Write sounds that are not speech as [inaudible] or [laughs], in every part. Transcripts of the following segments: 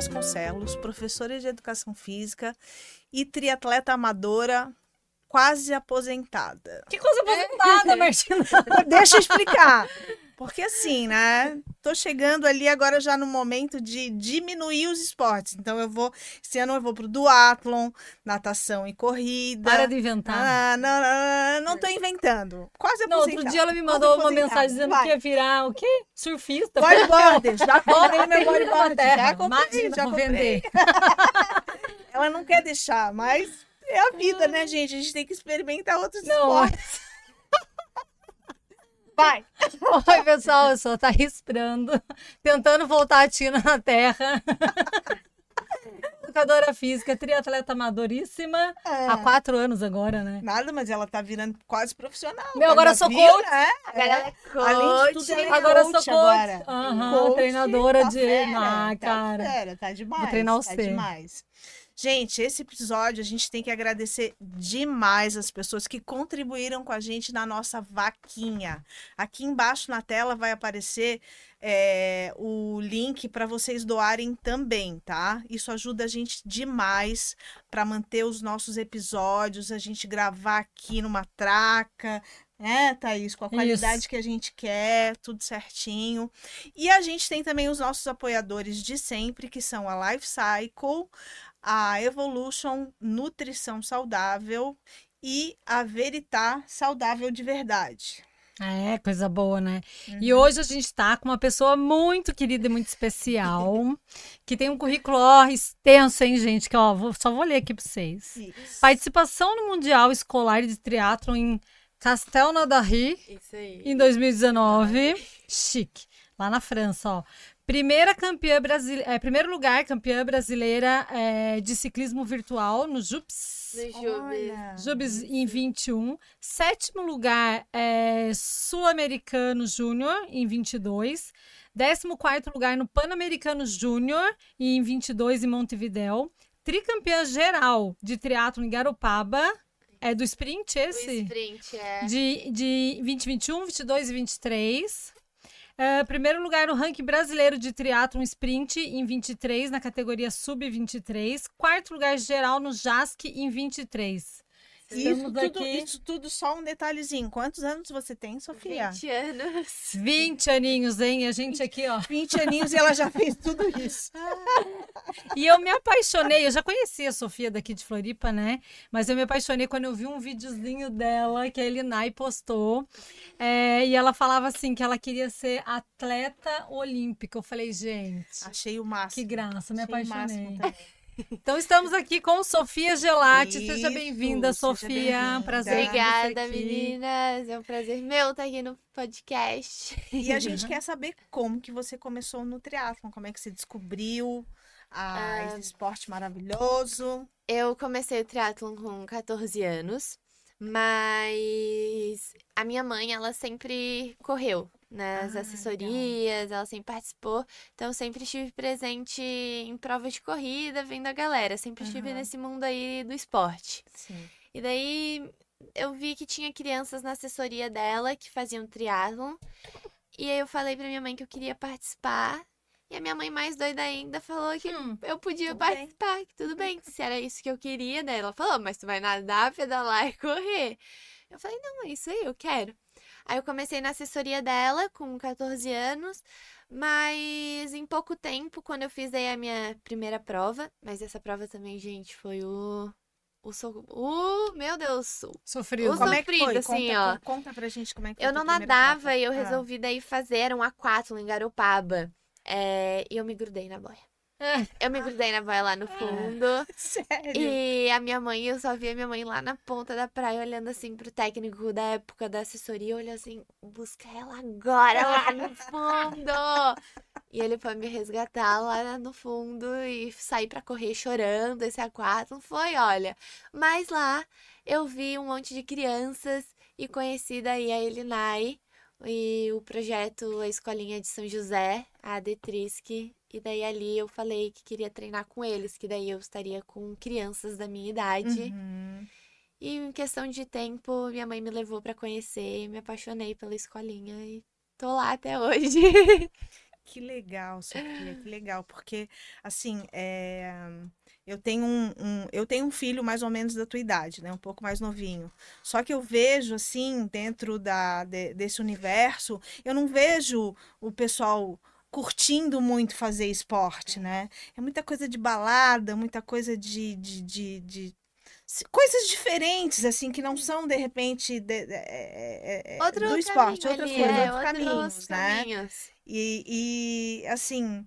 Vasconcelos, professora de Educação Física e triatleta amadora quase aposentada. Que coisa aposentada, Martina? [laughs] Deixa eu explicar. Porque assim, né? Tô chegando ali agora já no momento de diminuir os esportes. Então eu vou, esse ano eu vou pro duatlon, natação e corrida. Para de inventar. Ah, não, não, não, não tô inventando. Quase Não, aposentada. outro dia ela me mandou uma mensagem dizendo Vai. que ia virar o quê? Surfista. Bodyboarder, já [laughs] comprei meu Tem na bodyboard, terra. já comprei, já comprei. vender. [laughs] Ela não quer deixar, mas é a vida, né, gente? A gente tem que experimentar outros Não, esportes. Vai. [laughs] Oi, pessoal, eu sou a Thaís Prando, tentando voltar a Tina na Terra. Educadora física, triatleta amadoríssima. Há quatro anos agora, né? Nada, mas ela tá virando quase profissional. Meu, agora sou coach. né? Agora ela é Além de tudo, coach. ela é Agora sou coach coach. agora. Aham, Coach, treinadora tá de. fera, Ah, tá cara. fera, tá demais. treinar tá você. demais. Gente, esse episódio a gente tem que agradecer demais as pessoas que contribuíram com a gente na nossa vaquinha. Aqui embaixo na tela vai aparecer é, o link para vocês doarem também, tá? Isso ajuda a gente demais para manter os nossos episódios, a gente gravar aqui numa traca, né, Thaís? Com a qualidade Isso. que a gente quer, tudo certinho. E a gente tem também os nossos apoiadores de sempre, que são a Life Cycle, a Evolution Nutrição Saudável e a Veritá Saudável de Verdade. É, coisa boa, né? Uhum. E hoje a gente tá com uma pessoa muito querida e muito especial, [laughs] que tem um currículo ó, extenso, hein, gente? Que ó, vou- só vou ler aqui pra vocês. Isso. Participação no Mundial Escolar de Triatlon em Castelnaudary em 2019. Chique. Lá na França, ó. Primeira campeã brasileira, é, primeiro lugar, campeã brasileira é, de ciclismo virtual no JUPS. No Jubes em 21. Sétimo lugar é Sul-Americano Júnior em 22. Décimo quarto lugar no Pan-Americano Júnior em 22 em Montevidéu. Tricampeã geral de triatlo em Garopaba. É do sprint esse? sprint, é. De, de 2021, 22 e 23. É, primeiro lugar no ranking brasileiro de triatlon sprint em 23, na categoria sub-23. Quarto lugar geral no JASC em 23. Isso tudo, aqui. isso tudo só um detalhezinho. Quantos anos você tem, Sofia? 20 anos. 20 aninhos, hein? A gente aqui, ó. 20 aninhos e ela já fez tudo isso. [laughs] E eu me apaixonei, eu já conhecia a Sofia daqui de Floripa, né? Mas eu me apaixonei quando eu vi um videozinho dela que a Elinai postou. É, e ela falava assim que ela queria ser atleta olímpica. Eu falei, gente, Achei o máximo. que graça, me Achei o máximo apaixonei. Então estamos aqui com Sofia Gelati. Seja bem-vinda, seja Sofia. bem-vinda. Prazer. ter você Obrigada, meninas. É um prazer meu estar aqui no podcast. E a [laughs] gente quer saber como que você começou no triatlon, como é que você descobriu ah, esse esporte maravilhoso. Eu comecei o triatlon com 14 anos, mas a minha mãe, ela sempre correu nas Ah, assessorias, ela sempre participou, então sempre estive presente em provas de corrida, vendo a galera, sempre estive Aham. nesse mundo aí do esporte. Sim. E daí eu vi que tinha crianças na assessoria dela que faziam triatlon. E aí eu falei pra minha mãe que eu queria participar. E a minha mãe, mais doida ainda, falou que Hum, eu podia tudo bem. participar, que tudo bem, se era isso que eu queria, né? Ela falou, mas tu vai nadar, pedalar e correr. Eu falei, não, é isso aí, eu quero. Aí eu comecei na assessoria dela com 14 anos, mas em pouco tempo, quando eu fiz aí a minha primeira prova, mas essa prova também, gente, foi o. O, so... o meu Deus, Sofrido. Os Como é que foi? sofrido, assim, conta, ó. con- Conta pra gente como é que foi eu não nadava e eu Ah. resolvi daí fazer um aquátlon em Garopaba. É, e eu me grudei na boia. Eu me grudei na boia lá no fundo. [laughs] Sério? E a minha mãe, eu só via minha mãe lá na ponta da praia, olhando assim pro técnico da época da assessoria, olhando assim, busca ela agora lá no [laughs] fundo. E ele foi me resgatar lá no fundo e sair pra correr chorando esse aquátlon. Foi, olha. Mas lá eu vi um monte de crianças e conheci daí a Elinai e o projeto A Escolinha de São José, a Detrisc. E daí ali eu falei que queria treinar com eles, que daí eu estaria com crianças da minha idade. Uhum. E em questão de tempo, minha mãe me levou pra conhecer me apaixonei pela escolinha e tô lá até hoje. [laughs] Que legal, Sofia, que legal, porque assim, é, eu tenho um, um- eu tenho um filho mais ou menos da tua idade, né, um pouco mais novinho. Só que eu vejo assim, dentro da, de- desse universo, eu não vejo o pessoal curtindo muito fazer esporte, né? É muita coisa de balada, muita coisa de, de, de, de- coisas diferentes, assim, que não são de repente de- de- é- é- é- Outro do esporte, ali, coisas, é, outros caminhos, né? caminhos. E, e, assim,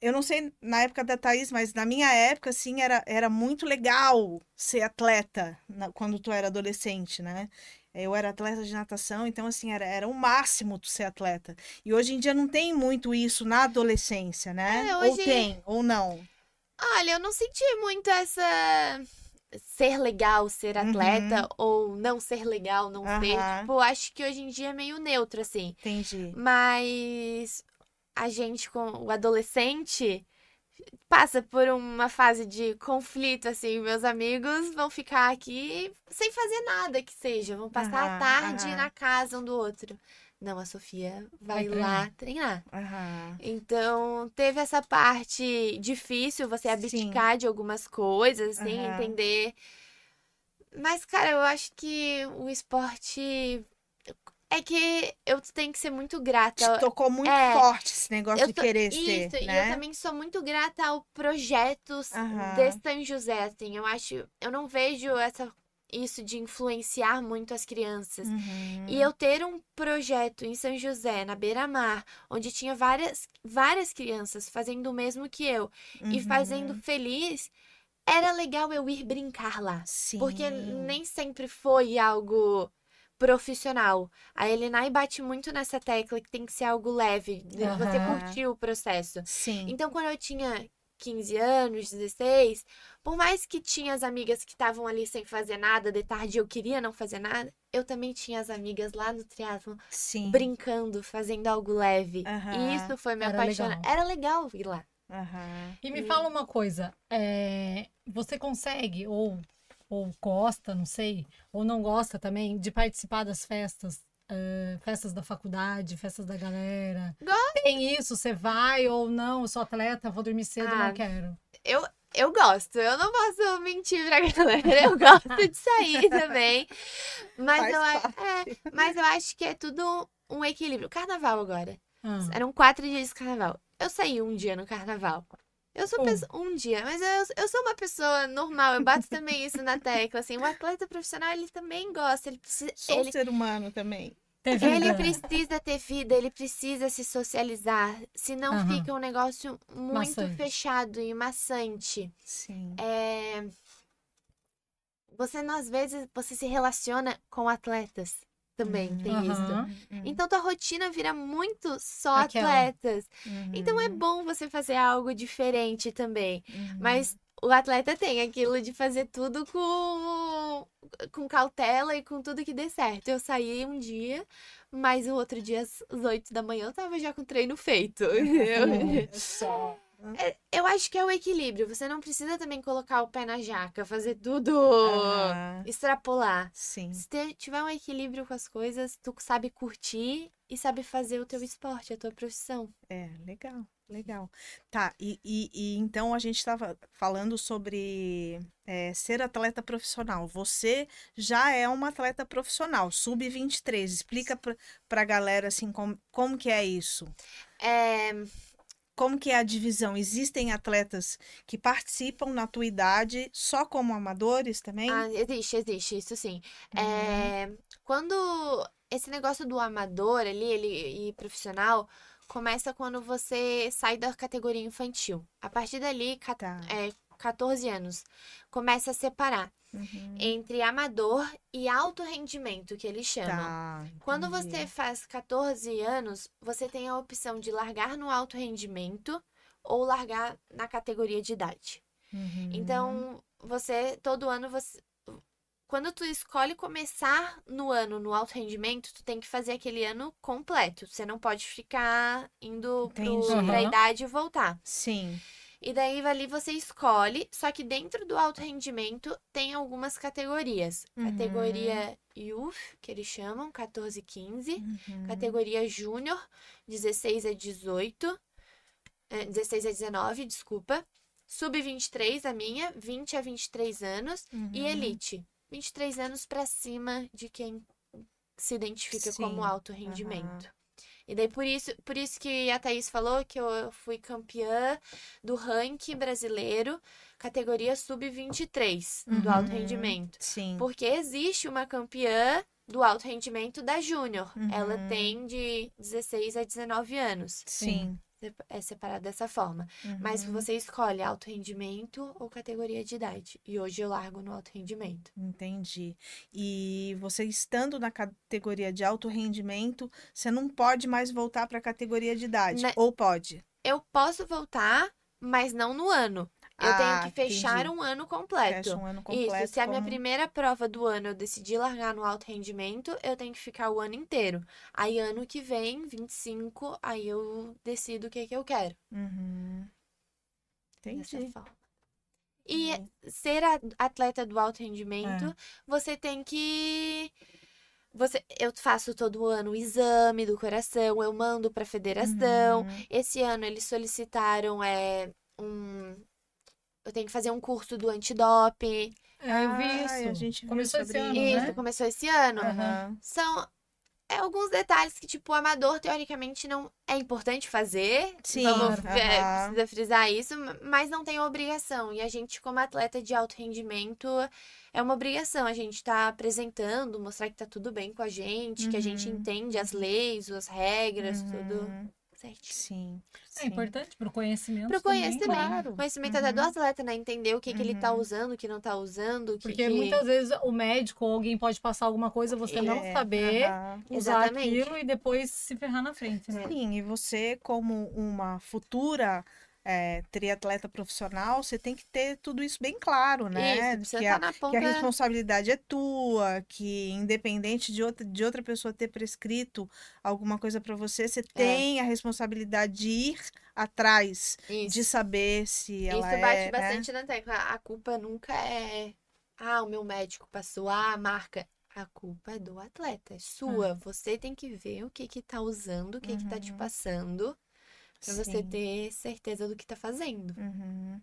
eu não sei na época da Thaís, mas na minha época, assim, era, era muito legal ser atleta na- quando tu era adolescente, né? Eu era atleta de natação, então, assim, era, era o máximo tu ser atleta. E hoje em dia não tem muito isso na adolescência, né? É, Ou hoje- tem, ou não. Olha, eu não senti muito essa ser legal ser atleta ou não ser legal não ser. Uhum. Aham. Tipo, acho que hoje em dia é meio neutro assim. Entendi. Mas a gente com o adolescente passa por uma fase de conflito assim, meus amigos vão ficar aqui sem fazer nada que seja, vão passar a Aham, tarde aham. na casa um do outro. Não, a Sofia vai, Vai lá treinar. Aham. Então, teve essa parte difícil, você Sim. abdicar de algumas coisas, assim, entender. Mas, cara, eu acho que o esporte. É que eu tenho que ser muito Te grata. tocou muito É, forte esse negócio eu de tô- querer Isso, ser, e eu né? também sou muito grata ao projeto Aham. de São José, assim. Eu acho. Eu não vejo essa, isso de influenciar muito as crianças. Uhum. E eu ter um projeto em São José, na beira-mar, onde tinha várias, várias crianças fazendo o mesmo que eu e fazendo Uhum. feliz, era legal eu ir brincar lá. Sim. Porque nem sempre foi algo profissional. A Elenai bate muito nessa tecla que tem que ser algo leve, de você curtir o processo. Sim. Então, quando eu tinha 15 anos, 16, por mais que tinha as amigas que estavam ali sem fazer nada, de tarde eu queria não fazer nada, eu também tinha as amigas lá no triatlo Sim. brincando, fazendo algo leve. Aham. E isso foi me legal. Era legal ir lá. Aham. E me Hum. fala uma coisa, é, você consegue, ou, ou gosta, não sei, ou não gosta também, de participar das festas, é, festas da faculdade, festas da galera? Gosto. Tem isso, você vai ou não, eu sou atleta, vou dormir cedo, Ah, não quero. Eu, eu gosto, eu não posso mentir pra [laughs] galera. Eu gosto de sair também. Mas Faz eu, é, mas eu acho que é tudo um equilíbrio. Carnaval agora. Ah, Eram quatro dias de carnaval. Eu saí um dia no carnaval. Eu sou Um. pesso- um dia, mas eu, eu sou uma pessoa normal. Eu bato também isso na tecla. Assim, o atleta profissional, ele também gosta. Ele precisa. Sou Ele, um ser humano também. ter ele vida. precisa ter vida, ele precisa se socializar. Senão Aham. fica um negócio muito Maçante. fechado e maçante. Sim. É... Você, às vezes, você se relaciona com atletas. Também tem isso. Aham. Então, tua rotina vira muito só Aquela. atletas. Então, é bom você fazer algo diferente também. Uhum. Mas o atleta tem aquilo de fazer tudo com, com cautela e com tudo que dê certo. Eu saí um dia, mas o outro dia, às 8 da manhã, eu tava já com o treino feito. [laughs] entendeu? Só. É, eu acho que é o equilíbrio. Você não precisa também colocar o pé na jaca, fazer tudo, Aham. extrapolar. Sim. Se te- tiver um equilíbrio com as coisas, tu sabe curtir e sabe fazer o teu esporte, a tua profissão. É, legal, legal. Tá, e, e, e então a gente estava falando sobre é, ser atleta profissional. Você já é uma atleta profissional, sub-23. Explica para a galera assim como, como que é isso. É, Como que é a divisão? Existem atletas que participam na tua idade só como amadores também? ah, existe, existe, isso sim. Uhum. É, quando esse negócio do amador ali, ele e profissional, começa quando você sai da categoria infantil. A partir dali, Tá. é, 14 anos, começa a separar Uhum. entre amador e alto rendimento, que eles chamam. Tá, Quando você faz 14 anos, você tem a opção de largar no alto rendimento ou largar na categoria de idade. Uhum. Então, você todo ano você quando tu escolhe começar no ano no alto rendimento, tu tem que fazer aquele ano completo. Você não pode ficar indo pra Aham. idade e voltar. Sim. E daí ali você escolhe, só que dentro do alto rendimento tem algumas categorias. Uhum. Categoria Youth, que eles chamam, 14 e 15. Uhum. Categoria Júnior, 16 a 18. é, 16 a 19, desculpa. Sub-23, a minha, 20 a 23 anos. E Uhum. Elite, 23 anos pra cima de quem se identifica como Sim, alto rendimento. E daí por isso, por isso que a Thaís falou que eu fui campeã do ranking brasileiro, categoria sub-23 do alto Uhum. rendimento. Sim. Porque existe uma campeã do alto rendimento da Júnior. Ela Uhum. tem de 16 a 19 anos. Sim. É separado dessa forma. Mas Uhum. você escolhe alto rendimento ou categoria de idade. E hoje eu largo no alto rendimento. Entendi. E você estando na categoria de alto rendimento, você não pode mais voltar para a categoria de idade. Ne- Ou pode? Eu posso voltar, mas não no ano. Eu Ah, tenho que fechar entendi. um ano completo. Fecha um ano completo. Isso, se a minha como- primeira prova do ano eu decidir largar no alto rendimento, eu tenho que ficar o ano inteiro. Aí ano que vem, 25, aí eu decido o que que eu quero. Uhum. Entendi. E Uhum. ser a- atleta do alto rendimento, você tem que você eu faço todo ano o exame do coração, eu mando para federação. Uhum. Esse ano eles solicitaram é um eu tenho que fazer um curso do antidoping. É, eu vi Ah, isso. a gente Começou esse ano, isso. Isso, né? começou esse ano. Aham. São é, alguns detalhes que, tipo, o amador, teoricamente, não é importante fazer. Sim, Vamos, aham. é, precisa frisar isso, mas não tem obrigação. E a gente, como atleta de alto rendimento, é uma obrigação. A gente tá apresentando, mostrar que tá tudo bem com a gente, que a gente Uhum. entende as leis, as regras, tudo Uhum. Certinho. Sim. É sim. importante pro conhecimento. Pro também, conhecimento. claro. Conhecimento até do Uhum. atleta, né? Entender o que, que ele tá Uhum. usando, o que não tá usando. o que Porque que... muitas vezes o médico ou alguém pode passar alguma coisa, você não É, saber aham. usar Exatamente. aquilo e depois se ferrar na frente, né? Sim, e você, como uma futura é, triatleta profissional, você tem que ter tudo isso bem claro, né? Isso, que, estar a, na que ponta. a responsabilidade é tua, que independente de outra, de outra pessoa ter prescrito alguma coisa para você, você tem a responsabilidade de ir atrás, Isso. de saber se ela Isso bate é, né? bastante na tecla. A culpa nunca é. Ah, o meu médico passou, ah, a marca. A culpa é do atleta, é sua. Você tem que ver o que que tá usando, o que que tá te Uhum. passando pra você ter certeza do que tá fazendo. Uhum.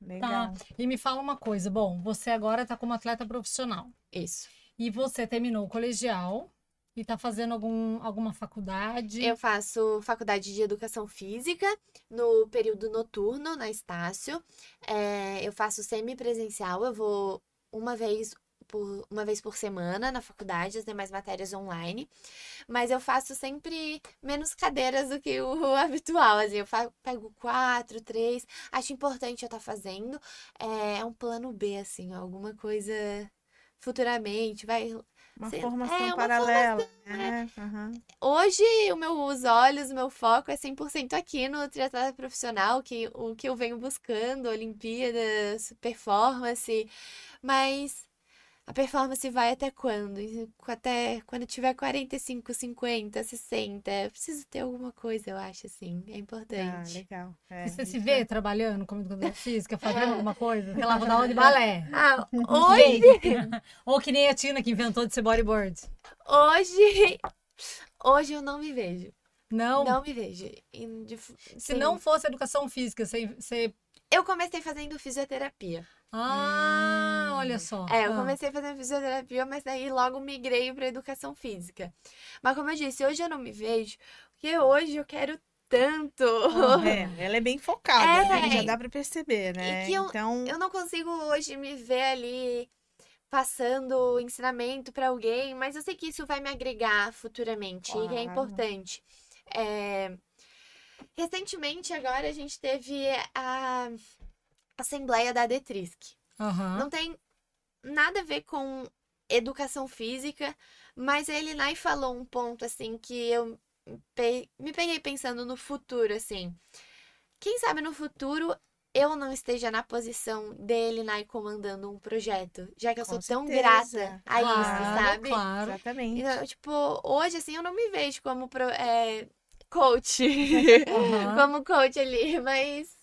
Legal. E me fala uma coisa, bom, você agora tá como atleta profissional Isso. e você terminou o colegial e tá fazendo algum, alguma faculdade. Eu faço faculdade de educação física no período noturno, na Estácio. É, eu faço semipresencial, eu vou uma vez por, uma vez por semana na faculdade, as demais matérias online. Mas eu faço sempre menos cadeiras do que o [laughs] habitual. Assim, eu pego quatro, três. Acho importante eu estar fazendo. É, é um plano B, assim, alguma coisa futuramente. Vai, Uma Sim, formação é uma paralela, né? Aham. Hoje, o meu, os olhos, o meu foco é 100% aqui no triatleta profissional, que o que eu venho buscando, Olimpíadas, performance, mas a performance vai até quando? Até quando tiver 45, 50, 60, eu preciso ter alguma coisa, eu acho, assim, é Ah, importante. legal. É, você se vê trabalhando como educadora [laughs] física, fazendo alguma coisa? Sei lá, vou dar aula de balé. Ah, hoje, [laughs] Ou que nem a Tina que inventou de ser bodyboard. hoje, [laughs] hoje eu não me vejo, Não, não me vejo. De- se sim. não fosse educação física, você... você... Eu comecei fazendo fisioterapia. Ah, Hum. olha só. É, eu Ah. comecei fazendo fisioterapia, mas daí logo migrei para educação física. Mas como eu disse, hoje eu não me vejo, porque hoje eu quero tanto. É, [laughs] ela é bem focada, É. né? Já dá pra perceber, né? eu- Então, Eu não consigo hoje me ver ali passando ensinamento para alguém, mas eu sei que isso vai me agregar futuramente, e é Claro. importante. É, Recentemente, agora, a gente teve a Assembleia da Detrisc. Aham. Não tem nada a ver com educação física, mas ele lá e falou um ponto assim que eu me peguei pensando no futuro, assim. Quem sabe no futuro eu não esteja na posição dele e comandando um projeto, já que eu Com sou tão certeza. grata a isso, Claro, sabe? Claro. exatamente. Então, tipo, hoje assim eu não me vejo como pro- é, coach, [laughs] Aham. como coach ali, mas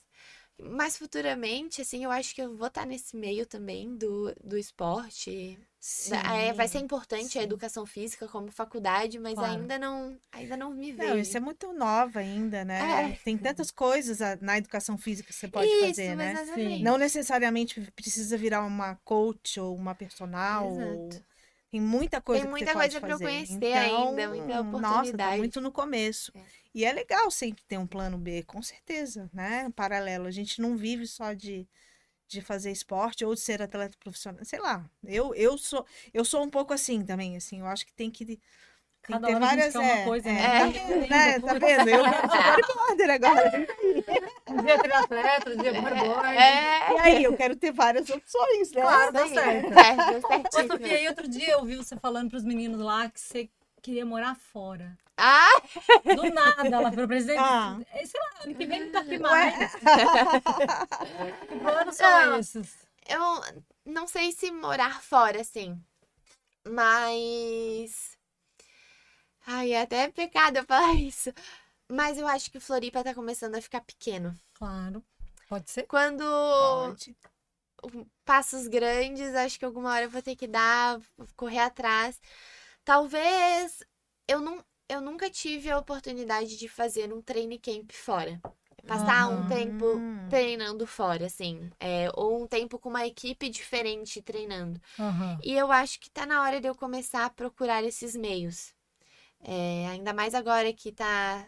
Mas futuramente, assim, eu acho que eu vou estar nesse meio também do, do esporte. Sim. É, vai ser importante a sim. educação física como faculdade, mas Claro. ainda não, ainda não me vejo. Não, isso é muito nova ainda, né? É. Tem tantas coisas a- na educação física que você pode Isso, fazer, né? Não necessariamente precisa virar uma coach ou uma personal. ou- Exato. Tem muita coisa Tem muita coisa pra eu conhecer então, ainda, muita Nossa, tá oportunidade. muito no começo. É. E é legal sempre ter um plano B, com certeza, né? Paralelo. A gente não vive só de, de fazer esporte ou de ser atleta profissional. Sei lá. Eu, eu sou eu sou um pouco assim também, assim. Eu acho que tem que tem que ter hora a gente várias é, coisa, é, né? tá vendo, né? Tá vendo? Eu quero ser bodybuilder agora. [laughs] Um dia triatleta, um dia. É, E aí, eu quero ter várias opções, né? Claro, dá certo. É, deu. Sofia, e outro dia eu vi você falando pros meninos lá que você queria morar fora. Ah, Do nada, ela falou pra eles, Ah. "É, sei lá, ano que vem não tá aqui mais. [laughs] Que planos são Não. esses? eu não sei se morar fora, assim. Mas. Ai, é até pecado eu falar isso. Mas eu acho que Floripa tá começando a ficar pequeno. Claro, pode ser. Quando Pode. passos grandes, acho que alguma hora eu vou ter que dar, correr atrás. Talvez eu não, eu nunca tive a oportunidade de fazer um training camp fora. Passar um Aham. tempo treinando fora, assim. É, ou um tempo com uma equipe diferente treinando. Aham. E eu acho que tá na hora de eu começar a procurar esses meios. É, ainda mais agora que tá.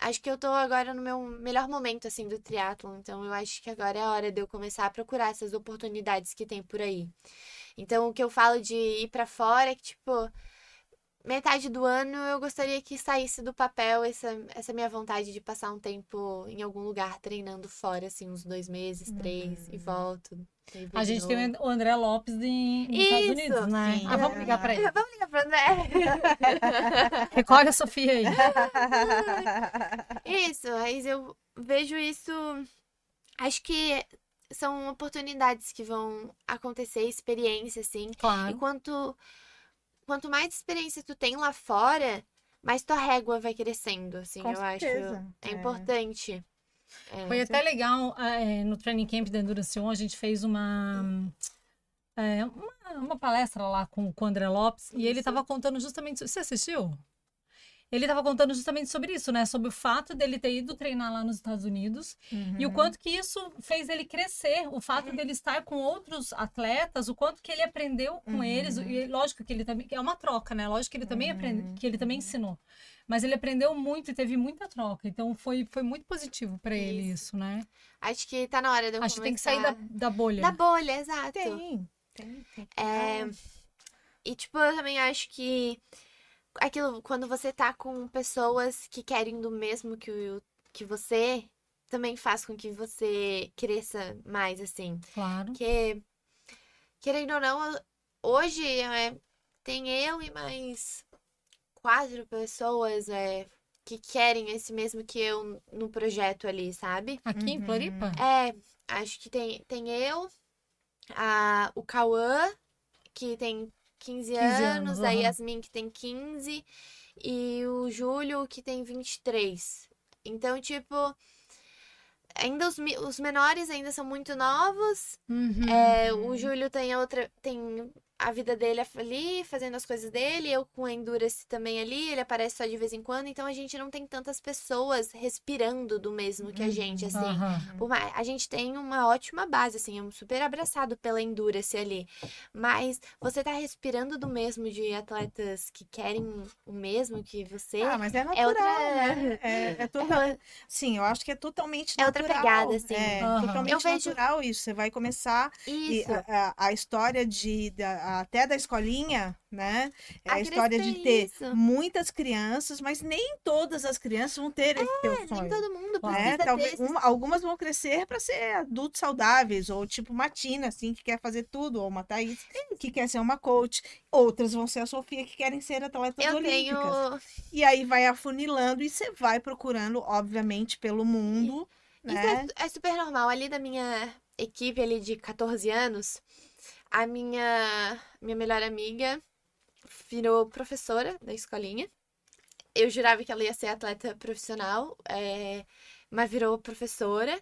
Acho que eu tô agora no meu melhor momento, assim, do triatlon. Então, eu acho que agora é a hora de eu começar a procurar essas oportunidades que tem por aí. Então, o que eu falo de ir pra fora é que, tipo, metade do ano eu gostaria que saísse do papel essa, essa minha vontade de passar um tempo em algum lugar treinando fora, assim, uns dois meses, três, e volto. A gente tem o André Lopes em, nos Estados Isso, Unidos, né? sim. Ah, vamos ligar pra ele. [laughs] Vamos ligar pro André. [laughs] Recolhe a Sofia aí. [laughs] Isso, mas eu vejo isso. Acho que são oportunidades que vão acontecer, experiência, assim. E Claro. quanto, quanto mais experiência tu tem lá fora, mais tua régua vai crescendo, assim, Com eu acho. certeza, É, é. importante. É. Foi até legal, é, no Training Camp da Endurance On, a gente fez uma, é, uma, uma palestra lá com, com o André Lopes, e ele estava contando justamente... Você assistiu? Ele estava contando justamente sobre isso, né? Sobre o fato dele ter ido treinar lá nos Estados Unidos e o Uhum. quanto que isso fez ele crescer, o fato dele estar com outros atletas, o quanto que ele aprendeu com Uhum. eles, e lógico que ele também é uma troca, né? Lógico que ele também Uhum. aprende, que ele também ensinou. Mas ele aprendeu muito e teve muita troca, então foi, foi muito positivo para ele Isso. né? Acho que tá na hora de eu Acho que tem que sair da, da bolha. da bolha, exato. Tem, tem, tem. É, E, tipo, eu também acho que aquilo, quando você tá com pessoas que querem do mesmo que, o, que você, também faz com que você cresça mais, assim. Claro. Porque, querendo ou não, hoje é, tem eu e mais quatro pessoas é, que querem esse mesmo que eu no projeto ali, sabe? Aqui em Uhum. Floripa? É, acho que tem, tem eu, a, o Cauã, que tem 15, 15 anos, anos, a. Yasmin, que tem 15, e o Júlio, que tem 23. Então, tipo, ainda os, os menores ainda são muito novos. Uhum. É, o Júlio tem outra, tem a vida dele ali, fazendo as coisas dele, eu com a Endurance também ali, ele aparece só de vez em quando, então a gente não tem tantas pessoas respirando do mesmo que a gente, assim. Mais- a gente tem uma ótima base, assim, é um super abraçado pela Endurance ali. Mas você tá respirando do mesmo de atletas que querem o mesmo que você. Ah, mas é é natural, outra. né? [laughs] É, é É uma- Sim, eu acho que é totalmente É outra natural. pegada, assim. É, Aham. totalmente Eu vejo- natural isso. Você vai começar e Isso. a, a- a história de da- até da escolinha, né? É a, A história de ter isso. muitas crianças, mas nem todas as crianças vão ter esse teu É, nem sonho. todo mundo Claro. precisa né? ter Talvez algumas vão crescer para ser adultos saudáveis, ou tipo uma Tina, assim, que quer fazer tudo, ou uma Thaís, que quer ser uma coach. Outras vão ser a Sofia, que querem ser atletas Eu tenho. olímpicas. E aí vai afunilando e você vai procurando, obviamente, pelo mundo, Isso né? é, é super normal. Ali da minha equipe ali de 14 anos, a minha, minha melhor amiga virou professora da escolinha. Eu jurava que ela ia ser atleta profissional, é, mas virou professora.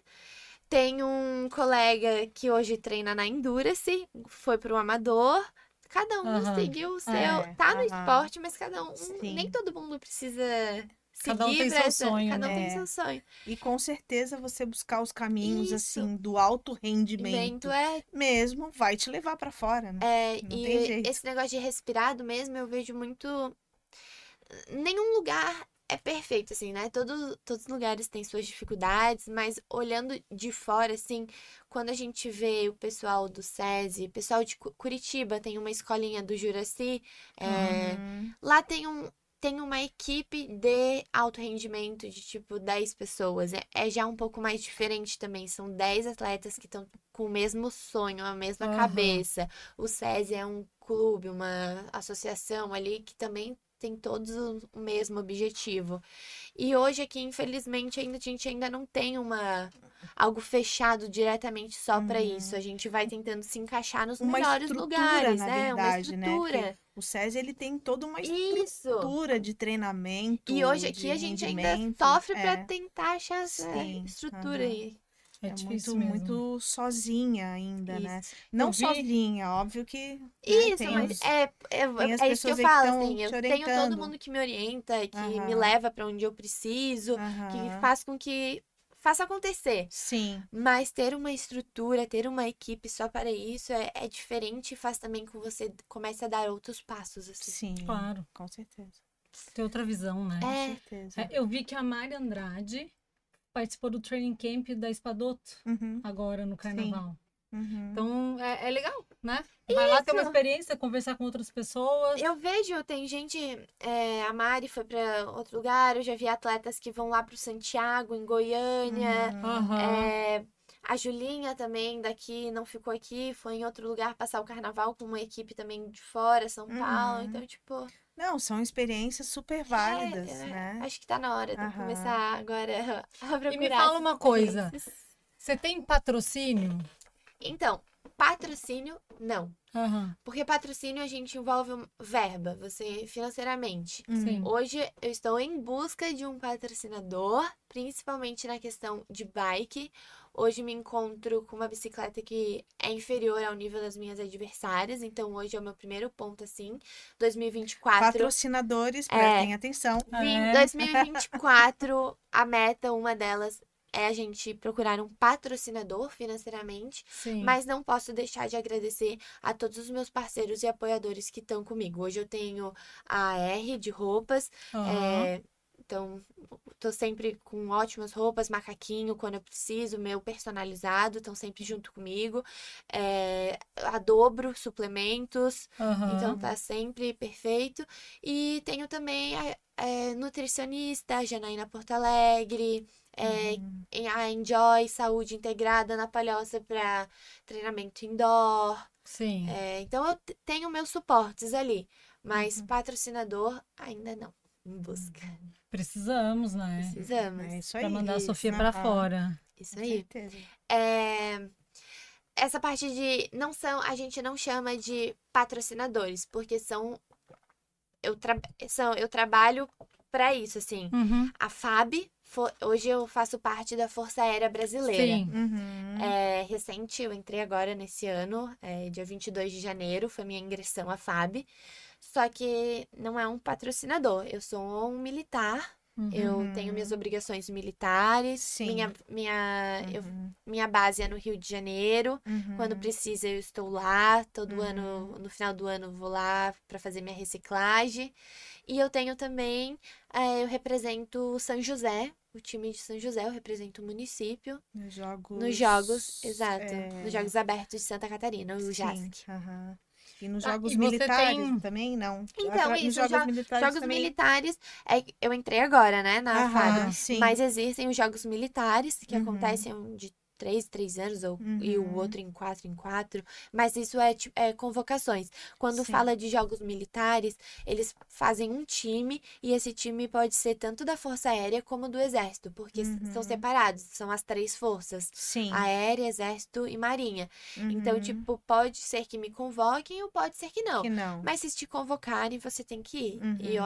Tem um colega que hoje treina na Endurance, foi pro amador. Cada um Aham. seguiu o seu. É, tá no aham. esporte, mas cada um. Sim. Nem todo mundo precisa Cada um tem seu essa- sonho, Cada um né? tem É. seu sonho. E com certeza você buscar os caminhos Isso. assim do alto rendimento é mesmo vai te levar pra fora, né? É, Não e jeito. esse negócio de respirado mesmo, eu vejo muito. Nenhum lugar é perfeito, assim, né? Todo, todos os lugares têm suas dificuldades, mas olhando de fora, assim, quando a gente vê o pessoal do SESI, pessoal de Cu- Curitiba, tem uma escolinha do Juraci, é, Uhum. lá tem um. Tem uma equipe de alto rendimento de tipo 10 pessoas. É, é já um pouco mais diferente também. São 10 atletas que estão com o mesmo sonho, a mesma Aham. cabeça. O SESI é um clube, uma associação ali que também tem todos o mesmo objetivo. E hoje aqui, infelizmente, ainda, a gente ainda não tem uma algo fechado diretamente só para Uhum. isso. A gente vai tentando se encaixar nos Uma melhores lugares, na né? verdade, uma né? estrutura. O SESI ele tem toda uma Isso. estrutura de treinamento. E hoje aqui a gente ainda sofre é, pra tentar achar essa Sim, estrutura aham. aí. É, É difícil muito, mesmo. muito sozinha ainda, né? Isso. Não Eu vi- sozinha, óbvio que. né, Isso, tem mas os- é, é, tem as é isso que eu falo, assim. te Eu tenho todo mundo que me orienta, que me leva pra onde eu preciso, que faz com que faça acontecer. Sim, Mas ter uma estrutura, ter uma equipe só para isso é, é diferente e faz também com que você comece a dar outros passos, assim. sim. Claro, Com certeza. tem outra visão, né? Com É. certeza. É, eu vi que a Mari Andrade participou do training camp da Espadoto Uhum, agora no carnaval. uhum. Então é, é legal, né? Vai lá ter uma Isso. experiência, conversar com outras pessoas. Eu vejo, tem gente, é, a Mari foi pra outro lugar, eu já vi atletas que vão lá pro Santiago, em Goiânia. Uhum. É, a Julinha também daqui não ficou aqui, foi em outro lugar passar o carnaval com uma equipe também de fora, São Paulo. Uhum. Então, tipo, Não, são experiências super válidas, é, né? acho que tá na hora de Aham. começar agora [laughs] a procurar. E me fala uma coisa. Você tem patrocínio? Então, patrocínio, não. Aham. Porque patrocínio a gente envolve um- verba, você financeiramente. Sim. Hoje eu estou em busca de um patrocinador, principalmente na questão de bike. Hoje me encontro com uma bicicleta que é inferior ao nível das minhas adversárias, então hoje é o meu primeiro ponto assim. 2024, Patrocinadores, prestem atenção. vim- É. 2024, a meta, uma delas é a gente procurar um patrocinador financeiramente. Sim. Mas não posso deixar de agradecer a todos os meus parceiros e apoiadores que estão comigo. Hoje eu tenho a R de roupas, Aham. é, então tô sempre com ótimas roupas, macaquinho quando eu preciso, meu personalizado, estão sempre junto comigo. É, a dobro suplementos, Aham. então tá sempre perfeito. E tenho também a, é, nutricionista, a Janaína Porto Alegre, é, Uhum. em- a Enjoy Saúde Integrada na Palhoça para treinamento indoor. Sim. É, então eu tenho meus suportes ali, mas Uhum. patrocinador ainda não. Em busca. Precisamos, né? Precisamos. É isso aí. Pra mandar a Sofia né? pra Ah, fora. Isso Com aí. certeza. É, essa parte de não são, a gente não chama de patrocinadores, porque são eu, tra... são, eu trabalho para isso, assim. Uhum. A FAB, hoje eu faço parte da Força Aérea Brasileira. Sim. Uhum. É recente, eu entrei agora nesse ano, é, dia 22 de janeiro, foi minha ingressão à FAB. Só que não é um patrocinador, eu sou um militar, eu Uhum. tenho minhas obrigações militares, Sim. minha, minha, eu- Uhum. minha base é no Rio de Janeiro. Uhum. Quando precisa, eu estou lá. Todo Uhum. ano, no final do ano, eu vou lá para fazer minha reciclagem. E eu tenho também, eh, eu represento São José, o time de São José, eu represento o município Nos jogos. nos Jogos, exato, é, nos Jogos Abertos de Santa Catarina, o JASC. aham. E nos Ah, jogos e militares tem- também, não? Então, Atra- isso, Nos jogos jo- militares Jogos também. militares, é, eu entrei agora, né, na Aham, FAB. sim. Mas existem os jogos militares, que Uhum. acontecem de três, três anos, ou, e o Uhum. outro em quatro, em quatro. Mas isso é, é convocações. Quando Sim. fala de jogos militares, eles fazem um time, e esse time pode ser tanto da Força Aérea como do Exército, porque s- são Uhum. separados, são as três forças. Sim. Aérea, Exército e Marinha. Então, Uhum. tipo, pode ser que me convoquem ou pode ser que não. Que não. Mas se te convocarem, você tem que ir. E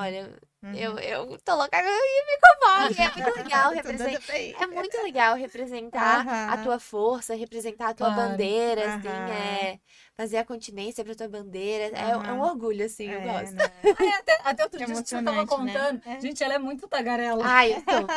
Uhum. Eu, eu tô louca e me convoque. [laughs] É muito legal representar. É muito legal representar Aham. a tua força, representar a tua Claro. bandeira, assim, é fazer a continência pra tua bandeira. É, é um orgulho, assim, eu É, gosto. né? Ai, até, até outro É dia que você tava né? contando. É. Gente, ela é muito tagarela. Ai, eu tô.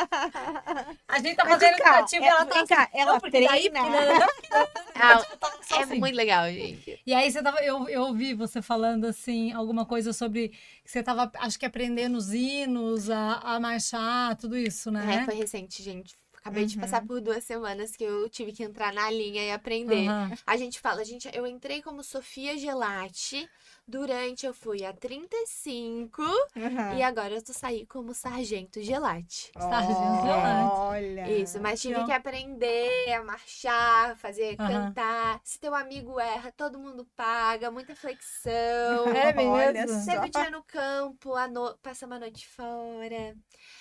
A gente tá Mas fazendo vem cá, educativo e é- ela tá vem assim, cá, ela não, treina. daí- [laughs] Ah, tá é muito legal, gente. E aí você tava, eu, eu ouvi você falando assim, alguma coisa sobre que você tava, acho que aprendendo os hinos, a, a marchar, tudo isso, É, né? foi recente, gente. Acabei de Uhum. passar por duas semanas que eu tive que entrar na linha e aprender. Aham. A gente fala, gente, eu entrei como Sofia Gelati, durante eu fui a 35 Aham. e agora eu tô saí como Sargento Gelati. Sargento Gelati. Olha. Isso, mas tive que aprender a marchar, fazer, cantar. Se teu amigo erra, todo mundo paga, muita flexão. É mesmo? Sempre o dia no campo, a no... passamos a noite fora.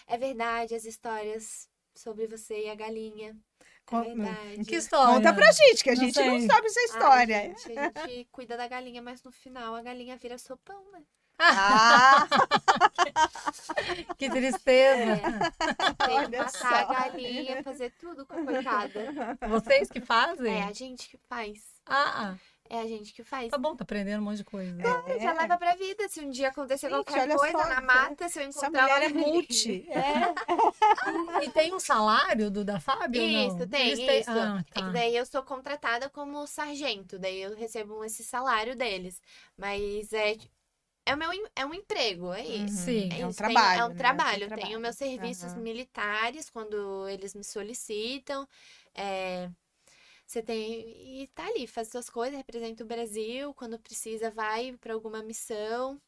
É verdade, as histórias sobre você e a galinha. É Con- verdade. Que história? Conta pra gente, que a Não gente não sei. sabe essa Ai, história. gente, a gente [laughs] cuida da galinha, mas no final a galinha vira sopão, né? Ah, [laughs] Que tristeza. É, tem que matar só. a galinha, fazer tudo com a coitada. Vocês que fazem? É a gente que faz. Ah, ah, É a gente que faz. tá bom, tá aprendendo um monte de coisa. É. Já leva pra vida. Se um dia acontecer Gente, qualquer coisa só, na mata, se eu essa encontrar mulher uma é multi. É. E tem um salário do da Fábio? Isso, tem, isso. Ah, É que tá. daí eu sou contratada como sargento, daí eu recebo esse salário deles. Mas é, é, o meu, é um emprego, é isso. Sim. É um isso, tem- trabalho, é um né? trabalho. É um Eu tenho trabalho. meus serviços Aham. militares quando eles me solicitam. É, você tem. E tá ali, faz suas coisas, representa o Brasil. Quando precisa, vai pra alguma missão.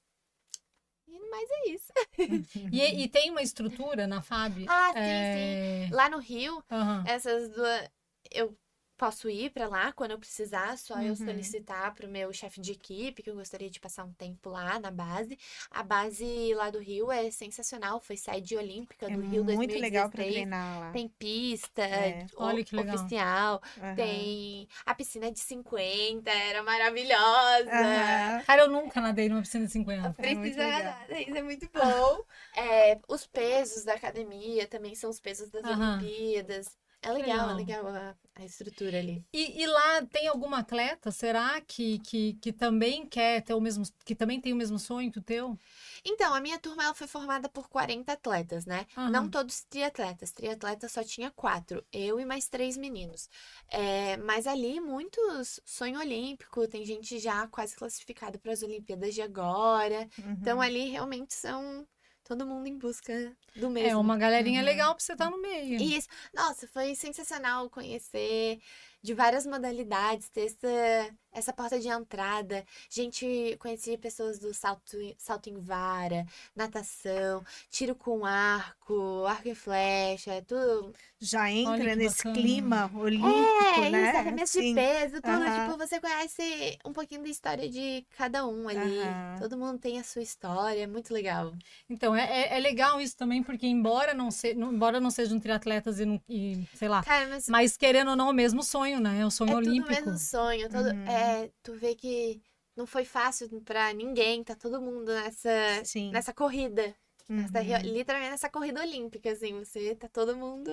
E mais é isso. [laughs] E, e tem uma estrutura na Fábio? Ah, sim, É... sim. Lá no Rio, aham. essas duas. Eu posso ir pra lá quando eu precisar, só eu Uhum. solicitar pro meu chefe de equipe, que eu gostaria de passar um tempo lá na base. A base lá do Rio é sensacional, foi sede olímpica É do Rio muito legal pra 2016. treinar lá. Tem pista É. o- Olha que legal. oficial, Aham. tem a piscina de 50, era maravilhosa. Aham. Cara, eu nunca nadei numa piscina de 50. É muito Precisa legal. nadar, isso é muito [laughs] bom. É, os pesos da academia também são os pesos das. Olimpíadas. É legal, é Legal. legal a, a estrutura ali. E, e lá tem algum atleta, será que, que, que também quer ter o mesmo, que também tem o mesmo sonho que o teu? Então, a minha turma ela foi formada por 40 atletas, né? Aham. Não todos triatletas. Triatletas só tinha quatro. Eu e mais três meninos. É, mas ali, muitos sonho olímpico. Tem gente já quase classificada para as Olimpíadas de agora. Então, Uhum. ali realmente são todo mundo em busca do É mesmo. uma galerinha Uhum. legal pra você estar no meio. Isso. Nossa, foi sensacional conhecer de várias modalidades, ter essa, essa porta de entrada. Gente, conheci pessoas do salto, salto em vara, natação, tiro com arco, arco e flecha, tudo. Já entra nesse bacana. clima olímpico, É, né? isso, arremesso de Sim. peso, tudo. Aham. Tipo, você conhece um pouquinho da história de cada um ali. Aham. Todo mundo tem a sua história, é muito legal. Então, é, é, é legal isso também, porque embora não, se, não- embora não sejam triatletas e, não- e, sei lá, Cara, mas mas querendo ou não, é o mesmo sonho, né? É o sonho É olímpico. tudo mesmo sonho. Todo, Uhum. é, tu vê que não foi fácil pra ninguém, tá todo mundo nessa, Sim. nessa corrida. Nessa, ri- Uhum. literalmente nessa corrida olímpica, assim. Você tá todo mundo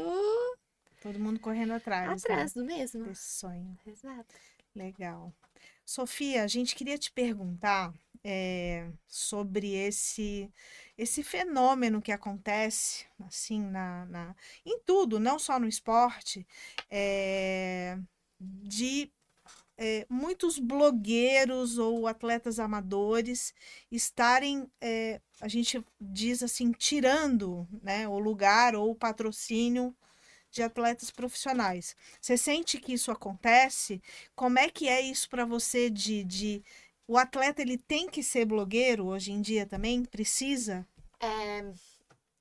Todo mundo correndo atrás. né, atrás do mesmo. Desse sonho. Exato. Legal. Sofia, a gente queria te perguntar é, sobre esse esse fenômeno que acontece assim na, na- em tudo, não só no esporte, é, de é, muitos blogueiros ou atletas amadores estarem, a gente diz assim, tirando, né, o lugar ou o patrocínio de atletas profissionais. Você sente que isso acontece? Como é que é isso para você de, de o atleta ele tem que ser blogueiro hoje em dia também? Precisa? É,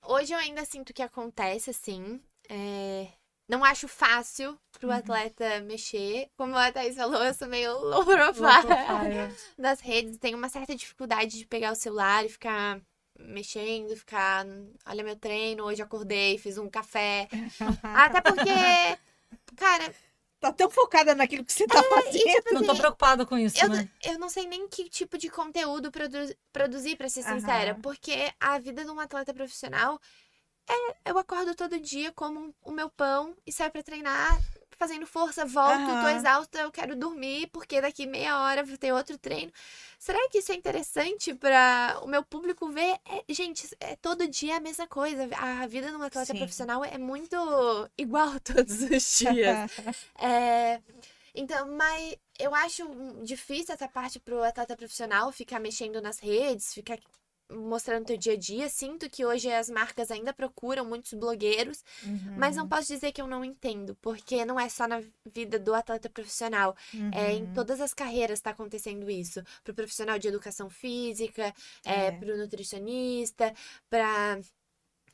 hoje eu ainda sinto que acontece, assim. É, não acho fácil pro Uhum. atleta mexer. Como a Thaís falou, eu sou meio low profile. nas redes, tenho uma certa dificuldade de pegar o celular e ficar mexendo, ficar, olha meu treino, hoje acordei, fiz um café. [laughs] Até porque, cara, tá tão focada naquilo que você tá fazendo. tipo Não tô assim, preocupada com isso, Eu, né? eu não sei nem que tipo de conteúdo produ- produzir, pra ser sincera, Aham. porque a vida de um atleta profissional é eu acordo todo dia, como o meu pão e saio pra treinar, fazendo força, volto, tô Aham. exausta, eu quero dormir, porque daqui meia hora vou ter outro treino. Será que isso é interessante pra o meu público ver? É, gente, é todo dia a mesma coisa. A vida de um atleta Sim. profissional é muito igual [laughs] todos os dias. [laughs] É, então, mas eu acho difícil essa parte pro atleta profissional ficar mexendo nas redes, ficar mostrando teu dia a dia. Sinto que hoje as marcas ainda procuram muitos blogueiros, mas Uhum. não posso dizer que eu não entendo, porque não é só na vida do atleta profissional, é em Uhum. todas as carreiras está acontecendo isso. Pro profissional de educação física, é, É. pro nutricionista, pra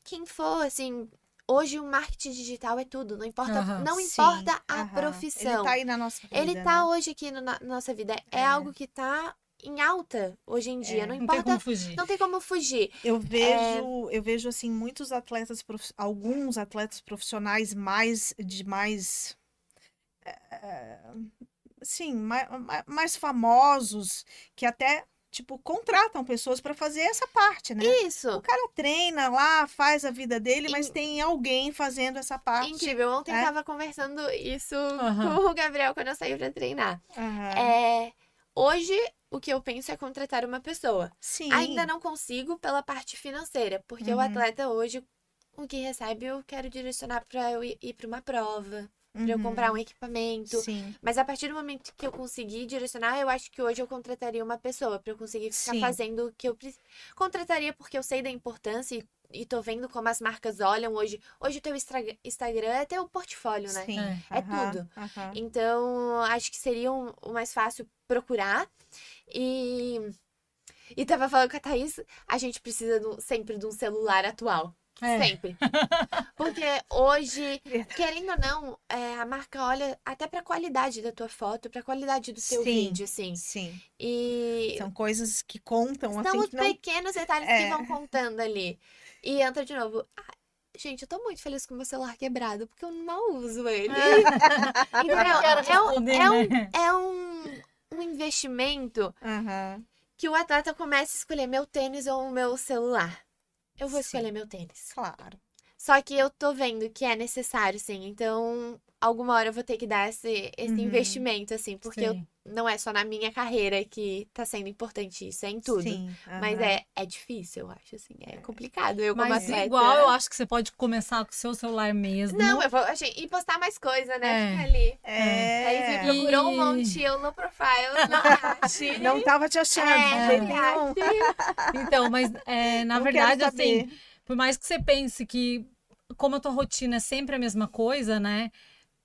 quem for, assim. Hoje o marketing digital é tudo, não importa, Aham. não Sim, importa a aham. profissão. Ele tá aí na nossa vida. Ele tá né? hoje aqui no- na nossa vida. É, É. algo que tá em alta hoje em dia. É. Não Não tem importa. como fugir. Não tem como fugir. Eu vejo, eu vejo assim muitos atletas, prof- alguns atletas profissionais mais de mais, é, sim, mais, mais famosos que até tipo contratam pessoas para fazer essa parte, né? O Isso. cara treina lá, faz a vida dele, mas In- tem alguém fazendo essa parte. Incrível. Ontem É. tava conversando isso Aham. com o Gabriel quando eu saí pra treinar. Aham. É, hoje, o que eu penso é contratar uma pessoa. Sim. Ainda não consigo pela parte financeira, porque o Uhum. atleta hoje, o que recebe, eu quero direcionar pra eu ir, pra uma prova, pra eu comprar um equipamento. Uhum. Sim. Mas a partir do momento que eu conseguir direcionar, eu acho que hoje eu contrataria uma pessoa pra eu conseguir ficar Sim. fazendo o que eu preciso. Contrataria porque eu sei da importância e, e tô vendo como as marcas olham hoje. Hoje o teu Instagram é teu portfólio, né? Sim. É. É tudo. Então, acho que seria um- o mais fácil procurar. E. E tava falando com a Thaís, a gente precisa do- sempre de um celular atual. É. Sempre. [laughs] Porque hoje, querendo ou não, é, a marca olha até pra qualidade da tua foto, pra qualidade do teu Sim. vídeo, assim. Sim. E São coisas que contam são assim os que não pequenos detalhes que É. vão contando ali. E entra de novo. Ah, gente, eu tô muito feliz com o meu celular quebrado, porque eu mal uso ele. [laughs] Eu quero É um, é um, é um, investimento Aham. que o atleta começa a escolher meu tênis ou o meu celular. Eu vou Sim. escolher meu tênis. Claro. Só que eu tô vendo que é necessário, sim. Então, alguma hora eu vou ter que dar esse, esse Uhum. investimento, assim, porque eu- não é só na minha carreira que tá sendo importante isso, é em tudo. Sim. Mas aham. é, é difícil, eu acho, assim. É complicado. Eu, como Mas atleta... igual, eu acho que você pode começar com o seu celular mesmo. Não, eu vou. Achei, e postar mais coisa, né? É. Ficar ali. É. Aí me procurou um E- monte, eu no profile, não [laughs] ache. Não tava te achando, É, não. [laughs] Então, mas é, na Não verdade, assim, por mais que você pense que, como a tua rotina é sempre a mesma coisa, né?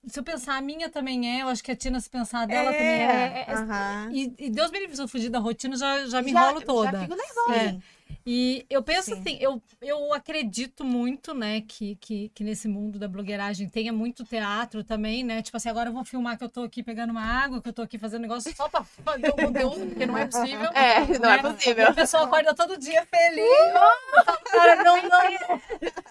Se eu pensar, a minha também é, eu acho que a Tina, se pensar a dela também é. é- é- aham. e, e Deus me livre se eu fugir da rotina, já, já me Já- enrolo toda. Já fico nervosa. Sim. E eu penso Sim. assim, eu, eu acredito muito, né, que, que, que nesse mundo da blogueiragem tenha muito teatro também, né? Tipo assim, agora eu vou filmar que eu tô aqui pegando uma água, que eu tô aqui fazendo negócio só pra [laughs] fazer o conteúdo, porque não é possível. É, não é né? possível. A pessoa acorda todo dia feliz. Cara, não, não.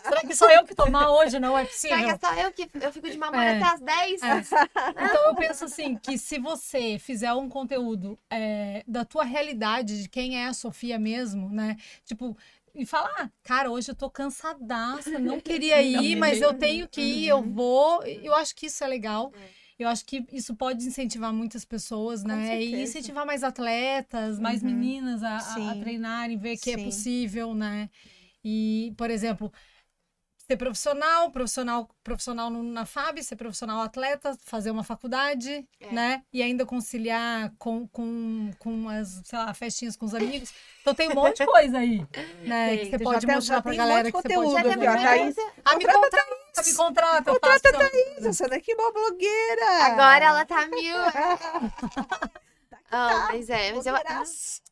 Será que sou eu que tomar hoje? Não é Será que possível. é só eu que eu fico de mamãe É. até as 10? É. Então eu penso assim, que se você fizer um conteúdo é, da tua realidade, de quem é a Sofia mesmo, né? Tipo, e falar, ah, cara, hoje eu tô cansadaça, não queria [laughs] ir, mas eu tenho que ir, eu vou. Eu acho que isso é legal. Eu acho que isso pode incentivar muitas pessoas, né? E incentivar mais atletas, mais Uhum. meninas a, a- a treinarem, ver que é Sim. possível, né? E, por exemplo, ser profissional, profissional, profissional na FAB, ser profissional atleta, fazer uma faculdade, É. né? E ainda conciliar com, com, com as, sei lá, festinhas com os amigos. Então tem um monte de coisa aí, [laughs] né? Tem. Que você pode tem- mostrar pra tem um galera monte que de você pode conteúdo Já ó, Thaís. Ah, me contrata, me contrata, eu faço. então. Essa daqui é uma blogueira. Agora ela tá mil. [laughs] Ah, mas é, mas eu,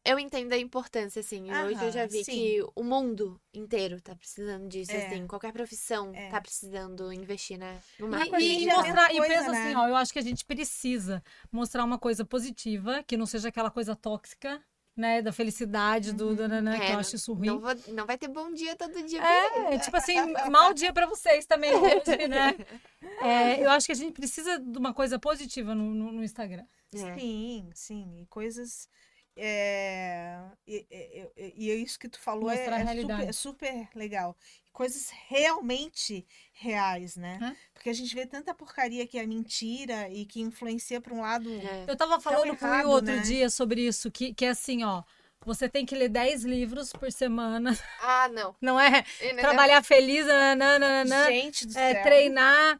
eu entendo a importância, assim. Hoje eu já Aham, vi sim. que o mundo inteiro tá precisando disso, É. assim. Qualquer profissão É. tá precisando investir né, no E, marketing. e- e a mostrar, mesma e coisa, pensa né? assim, ó, eu acho que a gente precisa mostrar uma coisa positiva, que não seja aquela coisa tóxica, né, da felicidade, do, do nanã, que É, eu acho isso ruim. Não, vou- não vai ter bom dia todo dia. pra É, tipo assim, mau dia pra vocês também hoje, né? [laughs] É, eu acho que a gente precisa de uma coisa positiva no, no- no Instagram. É. Sim, sim. E coisas. é, E, e- e- é isso que tu falou é, Mostrar a é super, super legal. Coisas realmente reais, né? É. Porque a gente vê tanta porcaria que é mentira e que influencia para um lado. É. Eu tava falando com o outro né? dia sobre isso, que, que é assim, ó. Você tem que ler 10 livros por semana, Ah, não. [laughs] não é? Não- Trabalhar feliz, nananana, Gente do é, céu. treinar.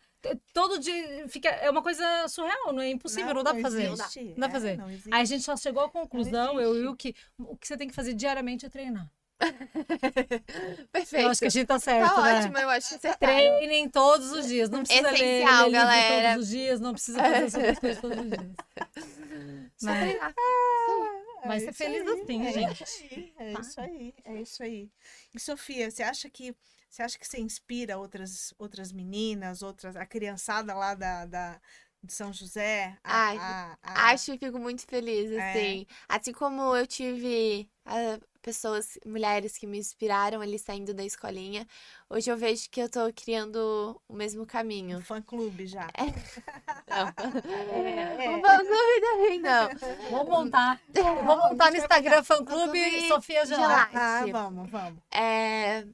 Todo dia fica. É uma coisa surreal, não é impossível, não, dá pra fazer. existe. Não dá pra É, fazer. não existe. Aí a gente só chegou à conclusão, eu e o que o que você tem que fazer diariamente é treinar. [laughs] Perfeito. Eu acho que a gente tá certo, Tá né? ótimo, eu acho que você Treinem todos os dias. Não precisa ler, Essencial, ler livro galera. todos os dias, não precisa fazer essas coisas todos os dias. Só Mas treinar. Vai É ser feliz aí, assim, é gente. Isso aí, é Tá? isso aí, é isso aí. E Sofia, você acha que você acha que você inspira outras outras meninas, outras a criançada lá da, da de São José? A, Ai, a- a- Acho e fico muito feliz, É. assim. Assim como eu tive pessoas, mulheres que me inspiraram ali saindo da escolinha, hoje eu vejo que eu tô criando o mesmo um caminho. fã clube já. Não. É. Não vou também, não. Vamos montar. [laughs] Vamos montar no Instagram fã clube Clube Sofia Gelati. Gelati. Ah, vamos, vamos. É,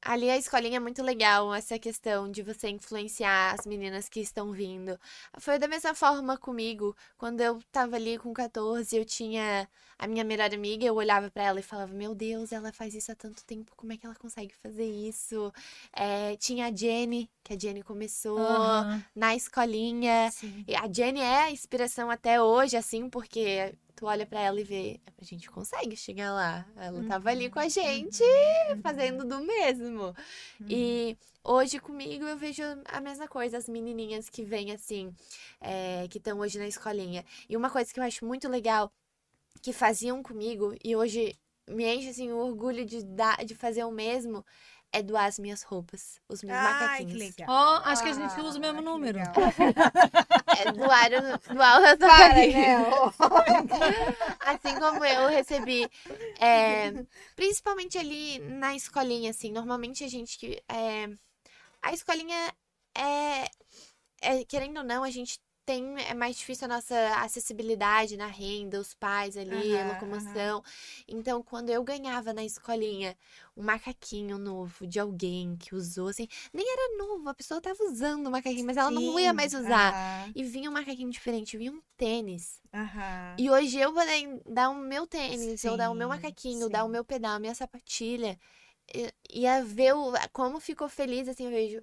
ali a escolinha é muito legal, essa questão de você influenciar as meninas que estão vindo. Foi da mesma forma comigo, quando eu tava ali com 14, eu tinha a minha melhor amiga, eu olhava pra ela e falava: Meu Deus, ela faz isso há tanto tempo, como é que ela consegue fazer isso? É, tinha a Jenny, que a Jenny começou Aham. na escolinha. Sim. E a Jenny é a inspiração até hoje, assim, porque tu olha pra ela e vê, a gente consegue chegar lá. Ela tava ali com a gente, fazendo do mesmo. E hoje comigo eu vejo a mesma coisa, as menininhas que vêm assim, é, que estão hoje na escolinha. E uma coisa que eu acho muito legal, que faziam comigo, e hoje me enche assim o orgulho de, dar, de fazer o mesmo, é doar as minhas roupas, os meus Ai, macaquinhos. que legal. Ó, acho que a gente Ah, usa o mesmo que número. [laughs] É, doar, o- doar, [laughs] Para, né? [laughs] Assim como eu recebi, é, principalmente ali na escolinha, assim, normalmente a gente que. é, a escolinha é, é, querendo ou não, a gente tem, é mais difícil a nossa acessibilidade na renda, os pais ali, a Aham, locomoção. Então, quando eu ganhava na escolinha um macaquinho novo de alguém que usou, assim, nem era novo, a pessoa tava usando o macaquinho, mas ela não ia Sim, mais usar. aham, E vinha um macaquinho diferente, vinha um tênis. E hoje eu poder dar o meu tênis, ou dar o meu Sim, macaquinho, dar o sim. meu pedal, a minha sapatilha. E, e a ver o, como ficou feliz, assim, eu vejo.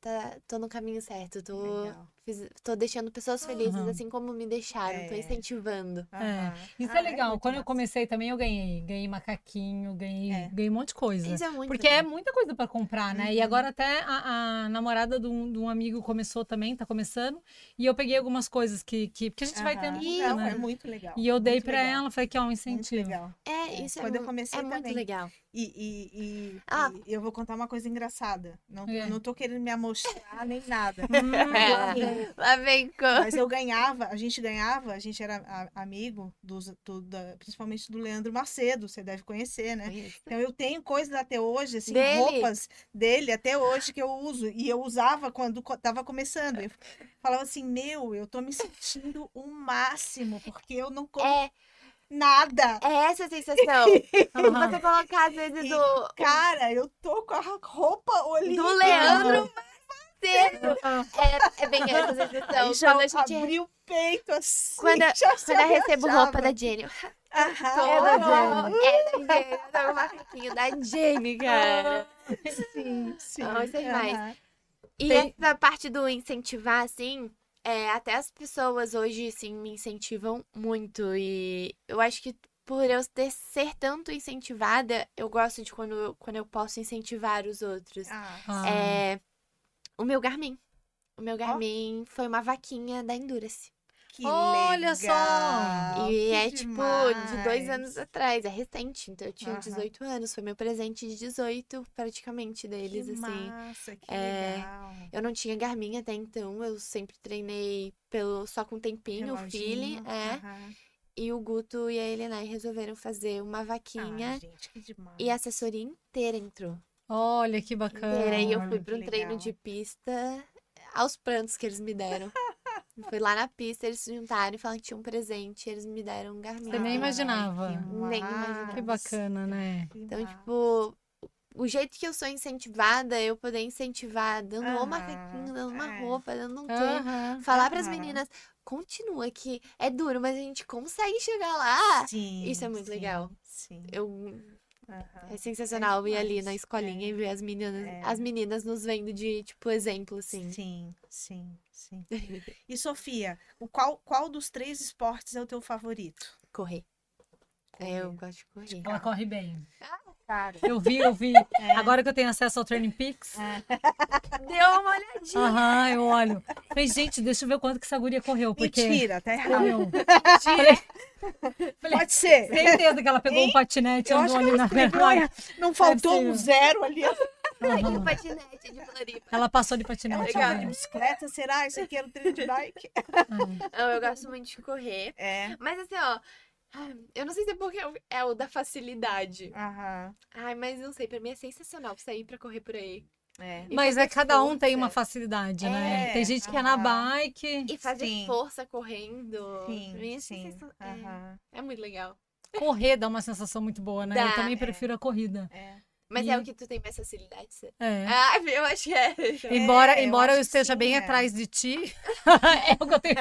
Tá, tô no caminho certo, tô, Legal. Fiz- tô deixando pessoas felizes, Aham. assim como me deixaram, tô É. incentivando. aham. Isso Ah, é legal. muito Quando eu massa. comecei também, eu ganhei. Ganhei macaquinho, ganhei, É. ganhei um monte de coisa. Isso é muito Porque é legal. muita coisa pra comprar, né? E Uhum. agora até a, a namorada de um, de um amigo começou também, tá começando. E eu peguei algumas coisas que. que porque a gente vai Aham. tendo Isso, Não, né? é muito legal. E eu dei muito pra legal, ela, falei que ó, um Muito incentivo. legal. É, É, isso quando é, eu comecei é muito também. legal. E, e, e, Ah. e eu vou contar uma coisa engraçada. Não, É. eu não tô querendo me amostrar nem nada. Hum, [laughs] Lá vem. Mas eu ganhava, a gente ganhava, a gente era amigo dos, do- da- principalmente do Leandro Macedo, você deve conhecer, né? Então eu tenho coisas até hoje, assim, Dele? roupas dele até hoje que eu uso. E eu usava quando tava começando. Eu falava assim, meu, eu tô me sentindo o máximo, porque eu não como É, nada. é essa a sensação. [laughs] Você colocar, às vezes, E, o, Cara, eu tô com a roupa olímpica. do Leandro Macedo. É, é bem essa [laughs] sensação. Aí já Quando a gente abri o peito assim. Quando eu- [laughs] já Quando eu recebo roupa da Jenny, eu Aham. tô, É da Jenny. É da Jenny. Eu tô com o macaquinho da Jenny, [laughs] cara. Sim, sim. Não, é demais. Aham. E Tem- essa parte do incentivar, assim, é, até as pessoas hoje, assim, me incentivam muito. E eu acho que por eu ter, ser tanto incentivada, eu gosto de quando, eu- quando eu posso incentivar os outros. Ah, Ah. É, o meu Garmin. O meu Garmin foi uma vaquinha da Endurance. que Olha só! legal, e que é tipo de dois demais. anos atrás, é recente. Então eu tinha Aham. 18 anos, foi meu presente de 18, praticamente, deles, que assim. Massa, que É, legal. Eu não tinha Garmin até então, eu sempre treinei pelo só com tempinho, o feeling, Reloginho, é. aham. E o Guto e a Elenay resolveram fazer uma vaquinha Ah, gente, que demais. e a assessoria inteira entrou. Olha que bacana. E eu Olha, fui para um treino legal. de pista aos prantos que eles me deram. [laughs] fui lá na pista, eles se juntaram e falaram que tinha um presente. Eles me deram um Garmin. Você nem imaginava. Nem imaginava. Que bacana, né? Então, tipo, o jeito que eu sou incentivada, eu poder incentivar, dando uma Aham, macaquinho, dando uma é. roupa, dando um quê. Aham. Falar pras Aham. meninas, continua que é duro, mas a gente consegue chegar lá. Sim, isso é muito sim, legal. Sim. Eu, aham. é sensacional ir ali na escolinha é. e ver as meninas, É. as meninas nos vendo de, tipo, exemplo, assim. Sim, sim, sim. [laughs] E Sofia, o qual, qual dos três esportes é o teu favorito? Correr. É, eu gosto de correr. Ela corre bem. Cara. Eu vi, eu vi. [laughs] Agora que eu tenho acesso ao Training Peaks, Deu uma olhadinha. aham, eu olho. Falei, gente, deixa eu ver quanto que essa guria correu, porque... Mentira, tá errado. Falei, falei, Pode ser. certeza que ela pegou um patinete e Eu andou ali na vergonha. Não faltou um zero ali. De patinete de Floripa. Ela passou de patinete. né? de bicicleta, será? Isso aqui era o treino de bike? [laughs] Não, eu gosto muito de correr. É. Mas assim, ó. Eu não sei se é porque é o da facilidade. Aham. Ai, mas não sei, pra mim é sensacional sair pra correr por aí. É. E Mas fazer é cada um tem força. uma facilidade, né? É, Tem gente que é na aham. bike, E fazer Sim. força correndo. Sim, pra mim é, sim. sensacional. É, Aham. é muito legal. correr dá uma sensação muito boa, né? Eu Dá, também é. prefiro a corrida. É. Mas E- é o que tu tem mais facilidade. É. Ah, eu acho que é. [laughs] Embora, É, eu embora eu, esteja sim, bem é. atrás de ti, [laughs] [laughs] é o que eu tenho.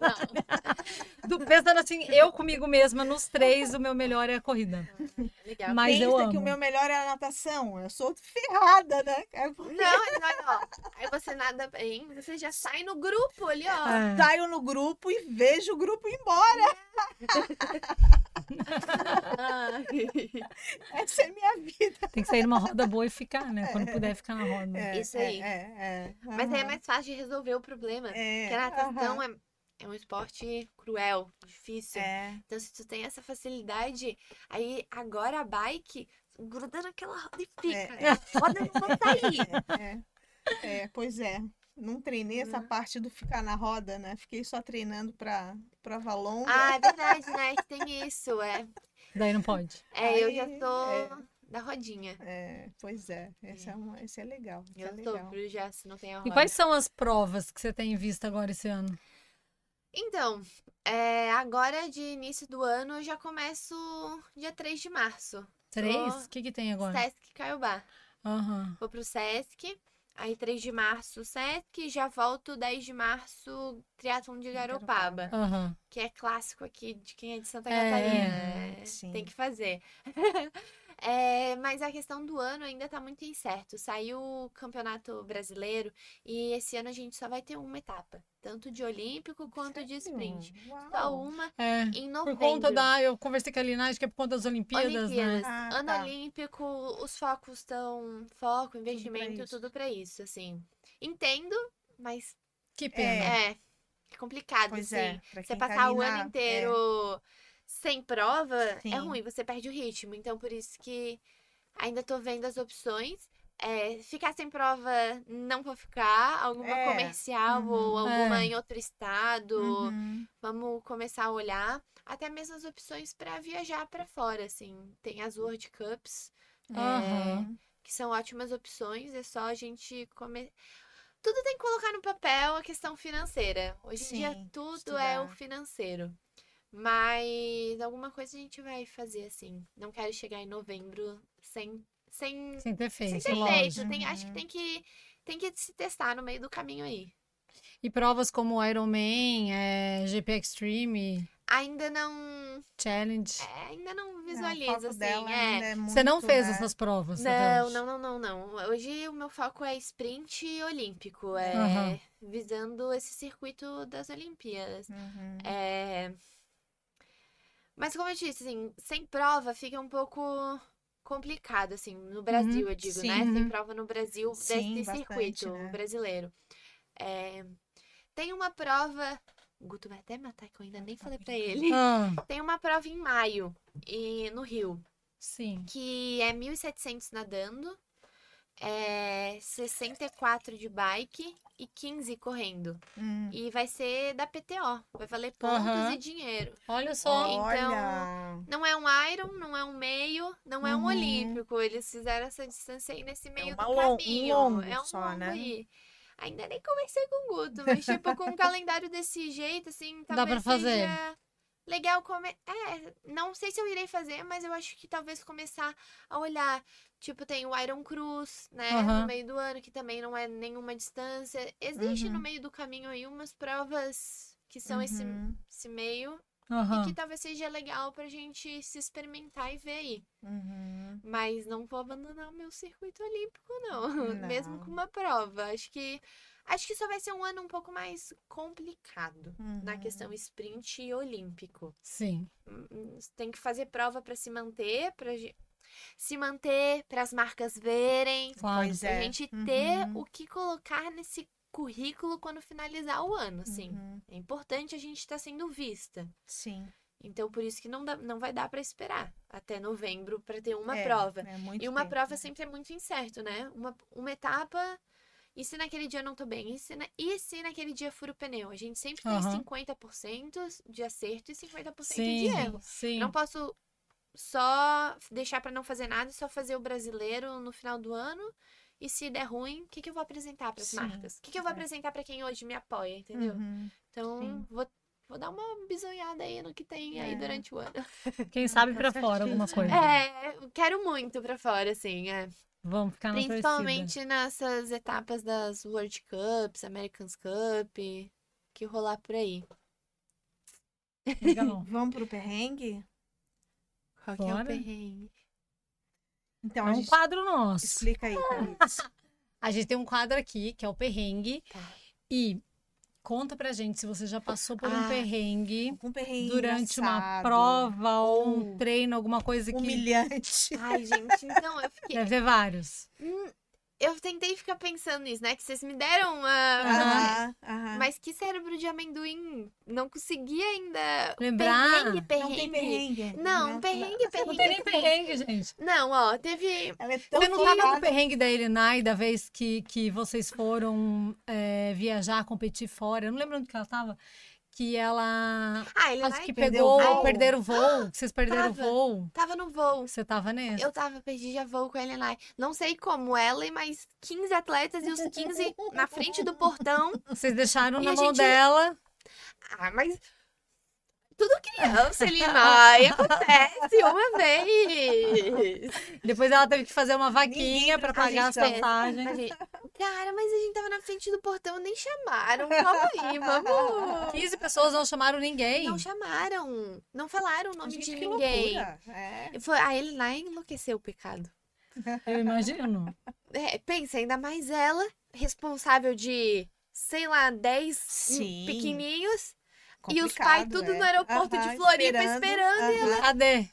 Não, Do- Pensando assim, eu comigo mesma, nos três, o meu melhor é a corrida. é legal. Mas eu Pensa amo. que o meu melhor é a natação. Eu sou ferrada, né? É porque Não, mas ó, aí você nada bem, você já sai no grupo ali, ó. É. saio no grupo e vejo o grupo ir embora. Ai. [laughs] Essa é a minha vida. Tem que sair numa roda boa e ficar, né? Quando puder ficar na roda. É, Isso é, aí. É, é. Mas aí é mais fácil de resolver o problema. É, Porque a natação aham. é, é um esporte cruel, difícil. É. Então, se tu tem essa facilidade, aí agora a bike gruda naquela roda e fica. É, Roda não vou sair. [laughs] É, é, é, pois é. Não treinei essa Uhum. parte do ficar na roda, né? Fiquei só treinando pra prova longa. Ah, é [laughs] verdade, né? Tem isso, é. Daí não pode. É, eu Aí, já tô é. da rodinha. É, pois é. Esse é, um, esse é legal. Esse Eu é tô legal. pro já, se não tem a E roda. quais são as provas que você tem visto agora esse ano? Então, é, agora de início do ano eu já começo dia 3 de março. Três? O que, que tem agora? Sesc Caiobá. Aham. Vou pro Sesc. Aí 3 de março, Sesc. Já volto 10 de março, Triatlon de Garopaba. Aham. Que é clássico aqui de quem é de Santa É, Catarina. É, sim. Tem que fazer. [laughs] É, mas a questão do ano ainda tá muito incerto. Saiu o Campeonato Brasileiro e esse ano a gente só vai ter uma etapa. Tanto de Olímpico quanto de sprint. Uau. Só uma É. em Por novembro. conta da. Eu conversei com a Lina, acho que é por conta das Olimpíadas, Olimpíadas. né? Ah, ano tá. olímpico, os focos estão foco, investimento, isso. tudo pra isso, assim. Entendo, mas Que pena. é, é complicado, Pois assim. é. Você tá passar ali o ano na- inteiro sem prova Sim. é ruim, você perde o ritmo. Então, por isso que ainda tô vendo as opções. É, ficar sem prova, não vou ficar. Alguma É. comercial Uhum. ou alguma É. em outro estado. Uhum. Vamos começar a olhar. Até mesmo as opções pra viajar pra fora, assim. Tem as World Cups, é, Aham. que são ótimas opções. É só a gente comer. Tudo tem que colocar no papel a questão financeira. Hoje em dia tudo é o estudar. financeiro. Mas alguma coisa a gente vai fazer assim. Não quero chegar em novembro sem sem, Sem ter sem feito, ter lógico. feito. Tem, acho que Uhum. tem que tem que se testar no meio do caminho aí. E provas como Ironman, é, GP Extreme, Ainda não, Challenge. é, ainda não visualizo foco assim, dela é. ainda é Você não muito, fez né? essas provas? Não, hoje? não, não, não, não. Hoje o meu foco é sprint olímpico, é Aham. visando esse circuito das Olimpíadas. Uhum. É... Mas como eu disse, assim, sem prova fica um pouco complicado, assim, no Brasil, eu digo, sim. né? Sem Uhum. prova no Brasil Sim, desse bastante, circuito né? brasileiro. É, Tem uma prova. O Guto vai até matar, que eu ainda nem falei pra ele. Ah, [laughs] Tem uma prova em maio, e no Rio sim. que é 1.700 nadando, é 64 de bike e 15 correndo. Hum. E vai ser da PTO. Vai valer pontos Aham. e dinheiro. Olha só. Então, Olha. Não é um Iron, não é um meio, não é um Uhum. olímpico. Eles fizeram essa distância aí nesse meio uma do um caminho. longo é um só, longo né? aí. Ainda nem conversei com o Guto, mas tipo, com um [laughs] calendário desse jeito, assim, Dá talvez pra fazer. seja legal comer. É, não sei se eu irei fazer, mas eu acho que talvez começar a olhar. Tipo, tem o Iron Cruz, né? Aham. No meio do ano, que também não é nenhuma distância. Existe no Uhum. meio do caminho aí umas provas que são esse, Uhum. esse meio e Aham. que talvez seja legal pra gente se experimentar e ver aí. Uhum. Mas não vou abandonar o meu circuito olímpico, não. [laughs] Mesmo Não. com uma prova. Acho que acho que só vai ser um ano um pouco mais complicado na Uhum. questão sprint e olímpico. Sim. Hum, Tem que fazer prova pra se manter, para se manter, para as marcas verem, Claro. Pois pra é. gente ter Uhum. o que colocar nesse currículo quando finalizar o ano, assim. Uhum. É importante a gente estar sendo vista. Sim. Então, por isso que não, dá, não vai dar pra esperar até novembro pra ter uma É, prova. é muito E uma tempo, prova né? sempre é muito incerto, né? Uma, uma etapa. E se naquele dia eu não tô bem? E se, na- e se naquele dia furo o pneu? A gente sempre tem Aham. 50% de acerto e 50% de Sim. erro. Sim. Não posso só deixar pra não fazer nada e só fazer o brasileiro no final do ano. E se der ruim, o que, que eu vou apresentar pras Sim, marcas? O que, que eu vou é. apresentar pra quem hoje me apoia, entendeu? Uhum. Então, Sim. vou, vou dar uma bisonhada aí no que tem aí É. durante o ano. [laughs] Quem sabe pra fora alguma coisa. É, eu quero muito pra fora, assim, é. Vamos ficar na torcida. Principalmente nessas etapas das World Cups, Americans Cup, que rolar por aí. Legal. [laughs] Vamos pro perrengue? Qual que é o perrengue? Então, É um gente quadro nosso. explica aí, Thaís. [laughs] A gente tem um quadro aqui, que é o perrengue. Tá. E conta pra gente se você já passou por um Ah, perrengue Um perrengue durante uma engraçado, prova ou um treino, alguma coisa que. humilhante. Ai, gente, então eu fiquei. Deve ter vários. Hum, Eu tentei ficar pensando nisso, né? Que vocês me deram uma. Aham, aham. Mas que cérebro de amendoim. Não consegui ainda. Lembrar? Perrengue, perrengue. Não tem perrengue. Não, né? perrengue, perrengue. Não tem nem perrengue, gente. Não, ó, teve. Ela é tão Você não tava no focada. perrengue da Elinai da vez que, que vocês foram é, viajar, competir fora? Eu não lembro onde que ela tava. Que ela. Ah, ele Acho vai- que pegou, o voo. perderam o voo. Vocês perderam o voo. tava no voo. Você tava nesse? Eu tava, perdi já voo com a Elenai. Não sei como ela e mais 15 atletas e os 15 na frente do portão. Vocês deixaram E na mão gente- dela. Ah, mas. Tudo criança, Elenai. [laughs] Acontece uma vez. Depois ela teve que fazer uma vaquinha prestou pagar as passagens. Cara, mas a gente tava na frente do portão, nem chamaram. Calma aí, vamos. 15 pessoas não chamaram ninguém. Não chamaram. Não falaram o nome Gente, de ninguém. É. Foi, a Elenai enlouqueceu o pecado. Eu imagino. É, pensa, ainda mais ela, responsável de, sei lá, 10 Sim. pequenininhos. E os pais tudo é. no aeroporto de Floripa esperando, e aham. Cadê?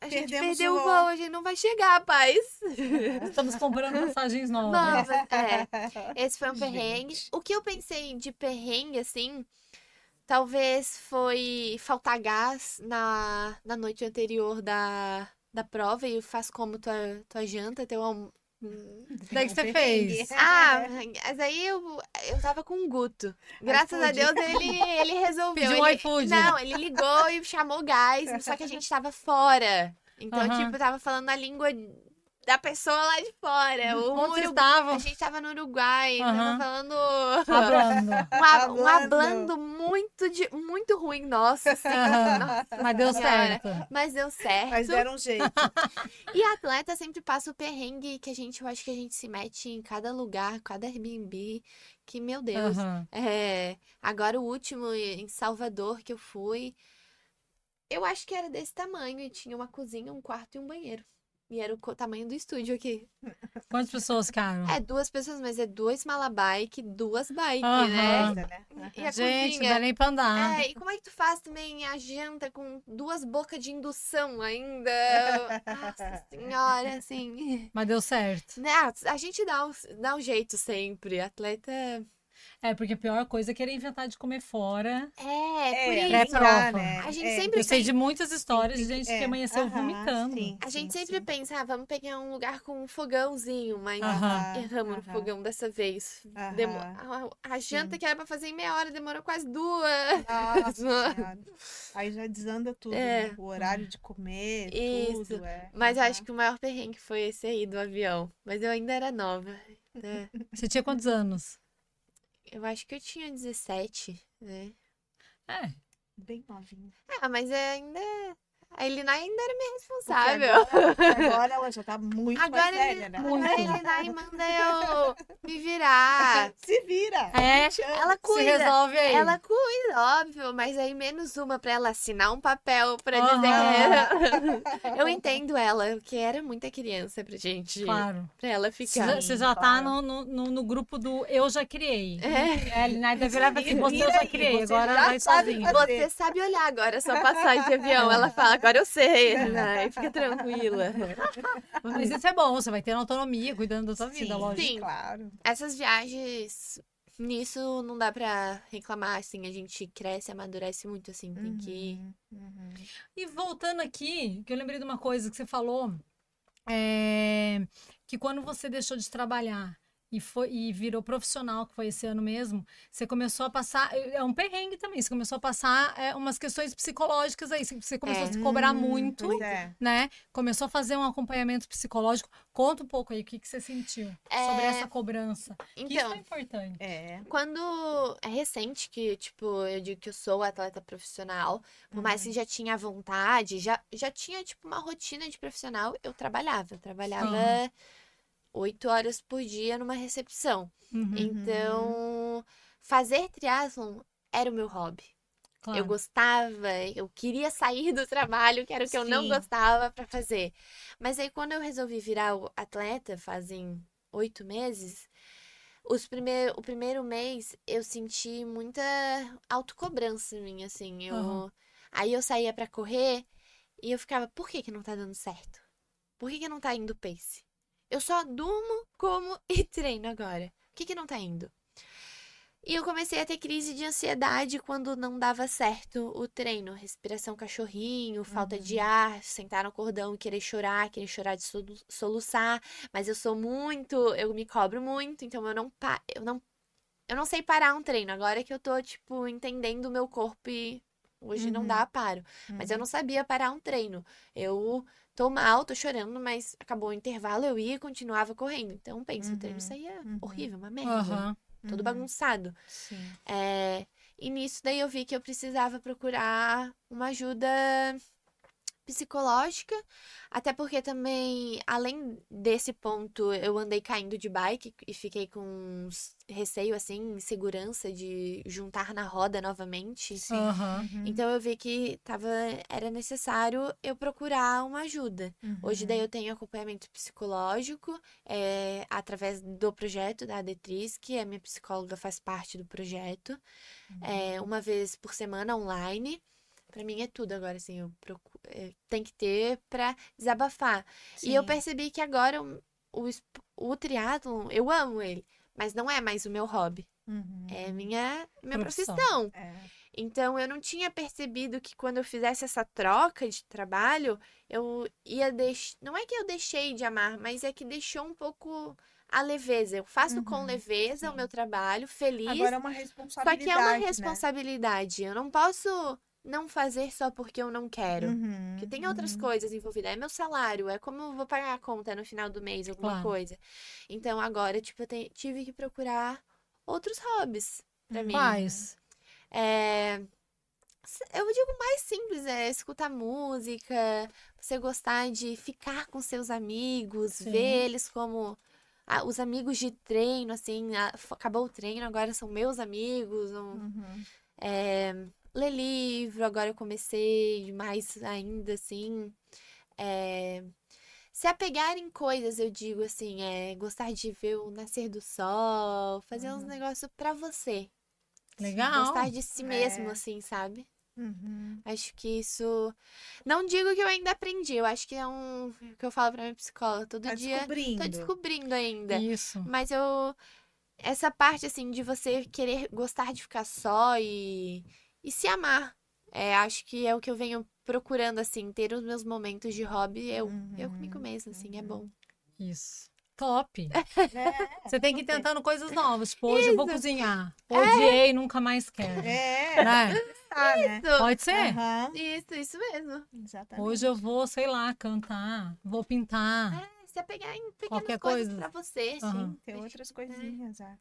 A gente Perdemos perdeu o voo. voo, a gente não vai chegar, paz. [laughs] Estamos comprando passagens novas. Novas, é. [laughs] Esse foi um perrengue. O que eu pensei de perrengue, assim, talvez foi faltar gás na, na noite anterior da, da prova e faz como tua, tua janta, teu. Daí que você fez. [laughs] Ah, [laughs] mas aí eu, eu tava com o Guto. Graças a. Deus ele, ele resolveu. Pediu um ele, iFood. Não, ele ligou e chamou gás, só que a gente tava fora. Então, Aham. tipo, tava falando a língua da pessoa lá de fora. O Onde vocês Urugu- estavam? A gente tava no Uruguai, Aham. tava falando Hablando. [laughs] um, a- um Hablando. hablando muito, de, muito ruim, nossa, assim. Aham. Nossa Mas deu Senhora. certo. Mas deu certo. Mas deram um jeito. [laughs] E a atleta sempre passa o perrengue que a gente, eu acho que a gente se mete em cada lugar, cada Airbnb, que, meu Deus. Aham. É, agora o último em Salvador que eu fui, eu acho que era desse tamanho e tinha uma cozinha, um quarto e um banheiro. E era o tamanho do estúdio aqui. Quantas pessoas ficaram? É duas pessoas, mas é dois malabike, duas bike, Aham. né? Ainda, né? E a Gente, não cozinha. dá nem pra andar. É, e como é que tu faz também a janta com duas bocas de indução ainda? [laughs] Nossa senhora, assim. Mas deu certo. Né, a gente dá um, dá um jeito sempre. Atleta. É, porque a pior coisa é querer inventar de comer fora. É, por É, isso. pré-prova. né? A gente É. sempre Eu sei pensa- de muitas histórias de gente é. que amanheceu Aham, vomitando. sim, A gente sim, sempre sim. pensa, ah, vamos pegar um lugar com um fogãozinho, mas Aham. erramos no aham. fogão dessa vez. Demo-. A, a janta Sim. que era pra fazer em meia hora demorou quase duas. Nossa. [laughs] Aí já desanda tudo, É. né? O horário de comer, Isso. tudo. É. Mas eu acho que o maior perrengue foi esse aí do avião. Mas eu ainda era nova. né? Você tinha quantos anos? Eu acho que eu tinha 17, né? É. Bem novinha. Ah, mas é ainda. A Elina ainda era minha Porque responsável. Agora, agora ela já tá muito Agora, mais ele, velha, né? Muito. a Elina manda eu me virar. [laughs] Se vira. É, Ela se cuida. resolve aí. Ela cuida, óbvio, mas aí menos uma pra ela assinar um papel pra dizer Aham. que era. [laughs] Eu entendo ela, que era muita criança pra gente. Claro. Pra ela ficar. você já tá claro. no, no, no- no grupo do eu já criei. É. É, ele deve virar pra assim, você eu já criei, você agora já vai fazer. Você sabe olhar agora a sua passagem de avião. Ela fala, agora eu sei. [laughs] Né? Fica tranquila. [laughs] Mas isso é bom, você vai ter autonomia, cuidando da sua vida, Sim, lógico. Sim. claro. Essas viagens, nisso não dá pra reclamar, assim. A gente cresce, amadurece muito, assim. Tem que. Uhum, uhum. E voltando aqui, que eu lembrei de uma coisa que você falou, é, que quando você deixou de trabalhar e, foi, e virou profissional, que foi esse ano mesmo, você começou a passar. É um perrengue também, você começou a passar é, umas questões psicológicas aí. Você começou É. a se cobrar Hum, muito, é. né? Começou a fazer um acompanhamento psicológico. Conta um pouco aí o que, que você sentiu sobre É, essa cobrança. Que isso Então, é importante. É. Quando é recente que, tipo, eu digo que eu sou atleta profissional, por mais que já tinha vontade, já, já tinha, tipo, uma rotina de profissional, eu trabalhava. Eu trabalhava Aham. Oito horas por dia numa recepção. Uhum, Então, fazer triatlon era o meu hobby. claro. Eu gostava, eu queria sair do trabalho, que era o que eu não Sim. gostava pra fazer. Mas aí, quando eu resolvi virar atleta, fazem oito meses, os primeir, o primeiro mês eu senti muita autocobrança em mim, assim. Eu, Aham. Aí eu saía pra correr e eu ficava, por que que não tá dando certo? Por que que não tá indo pace? Eu só durmo, como [laughs] e treino agora. Por que que não tá indo? E eu comecei a ter crise de ansiedade quando não dava certo o treino. Respiração cachorrinho, falta de ar, sentar no cordão e querer chorar, querer chorar de solu- soluçar. Mas eu sou muito, eu me cobro muito, então eu não, eu não, eu não sei parar um treino. Agora que eu tô, tipo, entendendo o meu corpo e hoje não Uhum. dá paro. Mas eu não sabia parar um treino. Eu tô mal, tô chorando, mas acabou o intervalo, eu ia e continuava correndo. Então, pensa, o treino Uhum, saía uhum. horrível, uma merda Aham. todo Uhum. bagunçado. Sim. É, e nisso daí eu vi que eu precisava procurar uma ajuda psicológica, até porque também, além desse ponto, eu andei caindo de bike e fiquei com uns receio, assim, insegurança de juntar na roda novamente. Sim. Uhum. Então eu vi que tava, era necessário eu procurar uma ajuda. Hoje Uhum. daí eu tenho acompanhamento psicológico é, através do projeto da Adetriz, que a minha psicóloga faz parte do projeto. É, uma vez por semana online. Pra mim é tudo agora, assim, eu procuro, é, tem que ter pra desabafar. E eu Sim. percebi que agora o, o, o triatlon, eu amo ele, mas não é mais o meu hobby. Uhum. É minha, minha Profissão. profissão. É. Então, eu não tinha percebido que quando eu fizesse essa troca de trabalho, eu ia deixar. Não é que eu deixei de amar, mas é que deixou um pouco a leveza. Eu faço com Uhum, leveza o sim. meu trabalho, feliz. Agora é uma Só responsabilidade. que é uma né? responsabilidade. Eu não posso não fazer só porque eu não quero. Uhum, Porque tem outras uhum. coisas envolvidas. É meu salário, é como eu vou pagar a conta no final do mês, alguma Claro. coisa. Então, agora, tipo, eu te- tive que procurar outros hobbies pra mim. Quais? É, Eu digo mais simples, é escutar música, você gostar de ficar com seus amigos, Sim. ver eles como ah, os amigos de treino, assim, acabou o treino, agora são meus amigos. um- Uhum. é, ler livro, agora eu comecei mais ainda, assim. É, se apegar em coisas, eu digo assim, é gostar de ver o nascer do sol, fazer uns Uhum. negócios pra você. Legal. Gostar de si mesmo, É. assim, sabe? Uhum. Acho que isso. Não digo que eu ainda aprendi, eu acho que é um. que eu falo pra minha psicóloga todo Tá dia. descobrindo. Tô descobrindo ainda. Isso. Mas eu. essa parte, assim, de você querer gostar de ficar só e, e se amar. É, acho que é o que eu venho procurando, assim, ter os meus momentos de hobby, eu, eu comigo Uhum, mesma, assim, é bom. Isso. Top. [laughs] É, Você tem que ir tentando coisas novas. Tipo, hoje eu vou Isso. cozinhar. Odiei, nunca mais quero. É, Né? tá, né? Isso, Pode ser? Aham, isso, isso mesmo. exatamente. Hoje eu vou, sei lá, cantar, vou pintar. É, se apegar em pequenas Qualquer coisas coisa. pra você. Sim, tem outras coisinhas. é.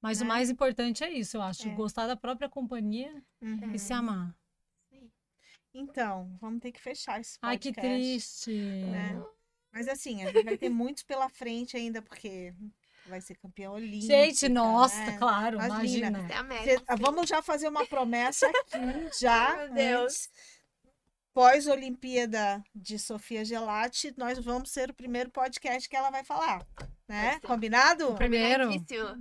Mas o né? mais importante é isso, eu acho. É. Gostar da própria companhia Uhum. e se amar. Então, vamos ter que fechar esse Ai, que podcast, triste. né? Mas assim, a gente vai ter muitos pela frente ainda, porque vai ser campeão olímpico. Gente, nossa, né? claro, Imagina. imagina. É ah, vamos já fazer uma promessa aqui, [laughs] já. Meu Deus. Pós-Olimpíada de Sofia Gelati, nós vamos ser o primeiro podcast que ela vai falar. Né? Combinado? O primeiro.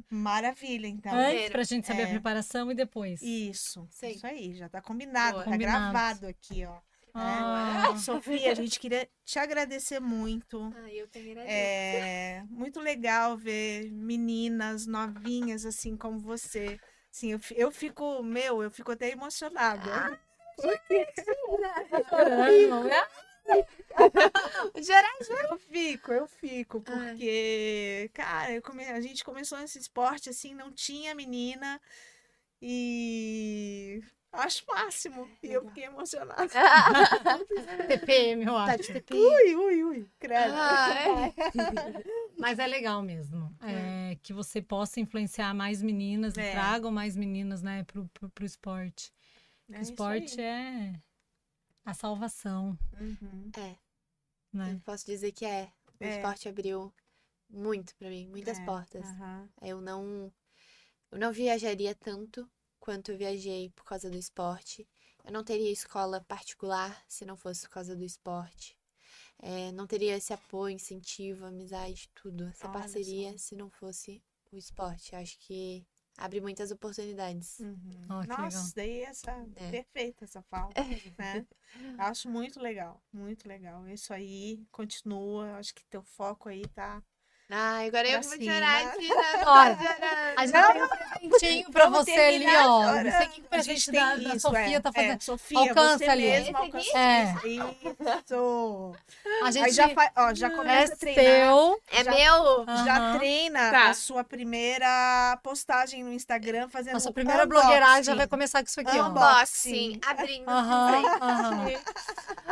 Maravilha, então. antes pra gente saber a É. preparação e depois. Isso. Sei. Isso aí, já tá combinado, Boa. tá Combinado. gravado aqui, ó. Ah, Sofia, a gente queria te agradecer muito. Ai, eu que agradeço. É muito legal ver meninas novinhas assim como você. Assim, eu, eu fico, meu, eu fico até emocionada. [laughs] chorando, né? [laughs] Gerar Eu fico, eu fico, porque, cara, eu come- a gente começou nesse esporte assim, não tinha menina e acho máximo. E eu Legal. fiquei emocionada. [laughs] TPM, eu Tá acho. de TPI. Ui, ui, ui, credo. Ai. [laughs] Mas é legal mesmo. É, que você possa influenciar mais meninas e É. tragam mais meninas, né, pro, pro, pro esporte. É o esporte é a salvação, Uhum. É, né? eu posso dizer que é. O É. esporte abriu muito pra mim, muitas É, portas. aham. Eu não, eu não viajaria tanto quanto eu viajei por causa do esporte. Eu não teria escola particular se não fosse por causa do esporte. É, não teria esse apoio, incentivo, amizade, tudo, essa Olha parceria se não fosse o esporte. Acho que abre muitas oportunidades. Uhum. Que Nossa, legal. daí essa É. perfeita essa fala, né? Acho muito legal, muito legal. Isso aí continua, acho que teu foco aí tá. Ai, agora eu Pra vou cima. chorar aqui, né? A gente tem um presentinho pra Vamos você ali, ó. Não sei o que A gente da, da isso, Sofia é, tá fazendo. É, Sofia, Alcança ali. mesma alcança É. isso. A gente Aí já, fa... ó, já é começa a treinar. seu. É Já- meu? Já Aham. treina Tá. a sua primeira postagem no Instagram fazendo A sua um primeira unboxing. blogueiragem já vai começar com isso aqui, ó. Unboxing. Abrindo. Aham, presente. aham.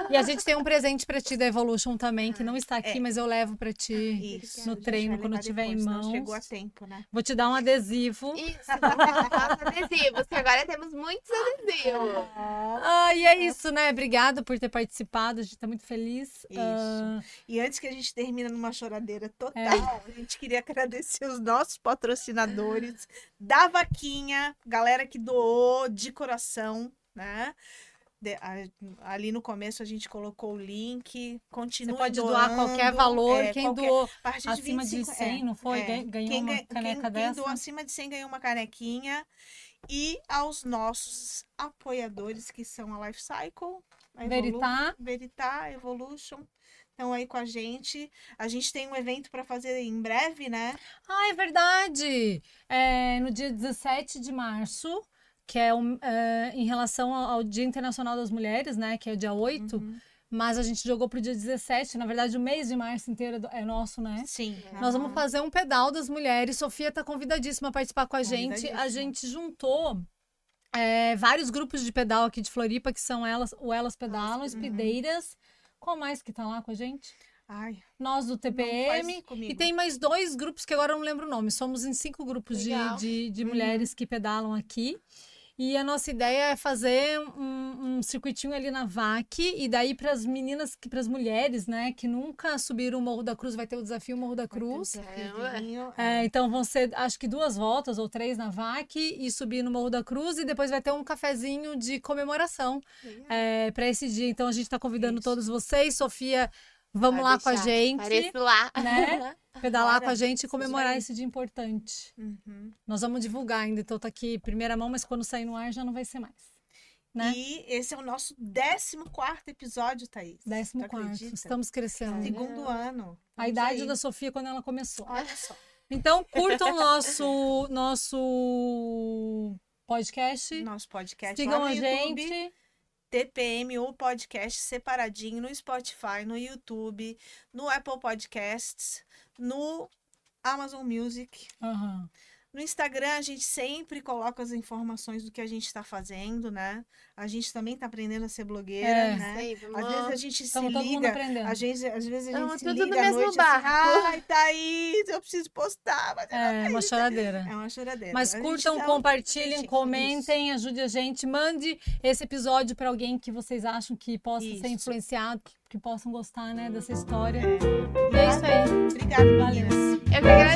E a gente tem um presente pra ti da Evolution também, que não está aqui, É. mas eu levo pra ti. Isso. No treino, quando tiver em não mãos. Chegou a tempo, né? Vou te dar um adesivo. Isso, adesivos, que agora temos muitos adesivos. Ah, e é isso, né? Obrigada por ter participado. A gente tá muito feliz. Isso. Ah, E antes que a gente termine numa choradeira total, É. a gente queria agradecer os nossos patrocinadores da Vaquinha, galera que doou de coração, né? De- a- ali no começo a gente colocou o link. Continue você pode doando, doar qualquer valor. é, Quem qualquer- doou acima de 25, 100, não foi? é. Gan- Ganhou quem, uma caneca quem, dessa? Quem doou acima de 100 ganhou uma canequinha. E aos nossos apoiadores, que são a Life Cycle, a Evolu- Veritá. Veritá, Evolution, estão aí com a gente. A gente tem um evento para fazer em breve, né? Ah, é verdade! É, no dia 17 de março, que é, um, é, em relação ao, ao Dia Internacional das Mulheres, né? Que é o dia 8. Uhum. Mas a gente jogou pro dia 17. Na verdade, o mês de março inteiro é é nosso, né? Sim. Nós vamos fazer um pedal das mulheres. Sofia tá convidadíssima a participar com a gente. A gente juntou é, vários grupos de pedal aqui de Floripa, que são elas, o Elas Pedalam, Uhum. Espideiras. Qual mais que tá lá com a gente? Ai, Nós do TPM. E tem mais dois grupos que agora eu não lembro o nome. Somos em cinco grupos de, Legal. de, de Uhum. mulheres que pedalam aqui. E a nossa ideia é fazer um, um circuitinho ali na VAC. E daí para as meninas, para as mulheres, né, que nunca subiram o Morro da Cruz, vai ter o desafio Morro da Cruz. Desafiozinho, É, então vão ser, acho que duas voltas ou três na VAC e subir no Morro da Cruz. E depois vai ter um cafezinho de comemoração para esse dia. Então a gente está convidando Isso. todos vocês. Sofia, vamos Pode lá com a deixar. gente Apareço lá. né? [laughs] pedalar Bora. com a gente e comemorar esse dia importante. Uhum. Nós vamos divulgar ainda, então tá aqui primeira mão, mas quando sair no ar já não vai ser mais. Né? E esse é o nosso 14 episódio, Thaís. Décimo Tu quarto. acredita? Estamos crescendo. Segundo ano. A idade aí. da Sofia quando ela começou. Olha só. Então, curtam o [laughs] nosso, nosso podcast. Nosso podcast Sigam a YouTube. TPM, o podcast separadinho no Spotify, no YouTube, no Apple Podcasts, no Amazon Music. Aham. No Instagram, a gente sempre coloca as informações do que a gente está fazendo, né? A gente também está aprendendo a ser blogueira, É. né? Aí, Às vezes a gente se Estamos mundo liga, aprendendo. a gente, às vezes a gente Tamo se tudo no liga à mesmo noite barco. assim, ai, Thaís, eu preciso postar. Mas não É uma choradeira. É uma choradeira. Mas A curtam, um compartilhem, comentem, ajude a gente. Mande esse episódio para alguém que vocês acham que possa ser Isso. influenciado, que, que possam gostar né, dessa história. Isso. E é isso aí. Obrigada, Valeu. If you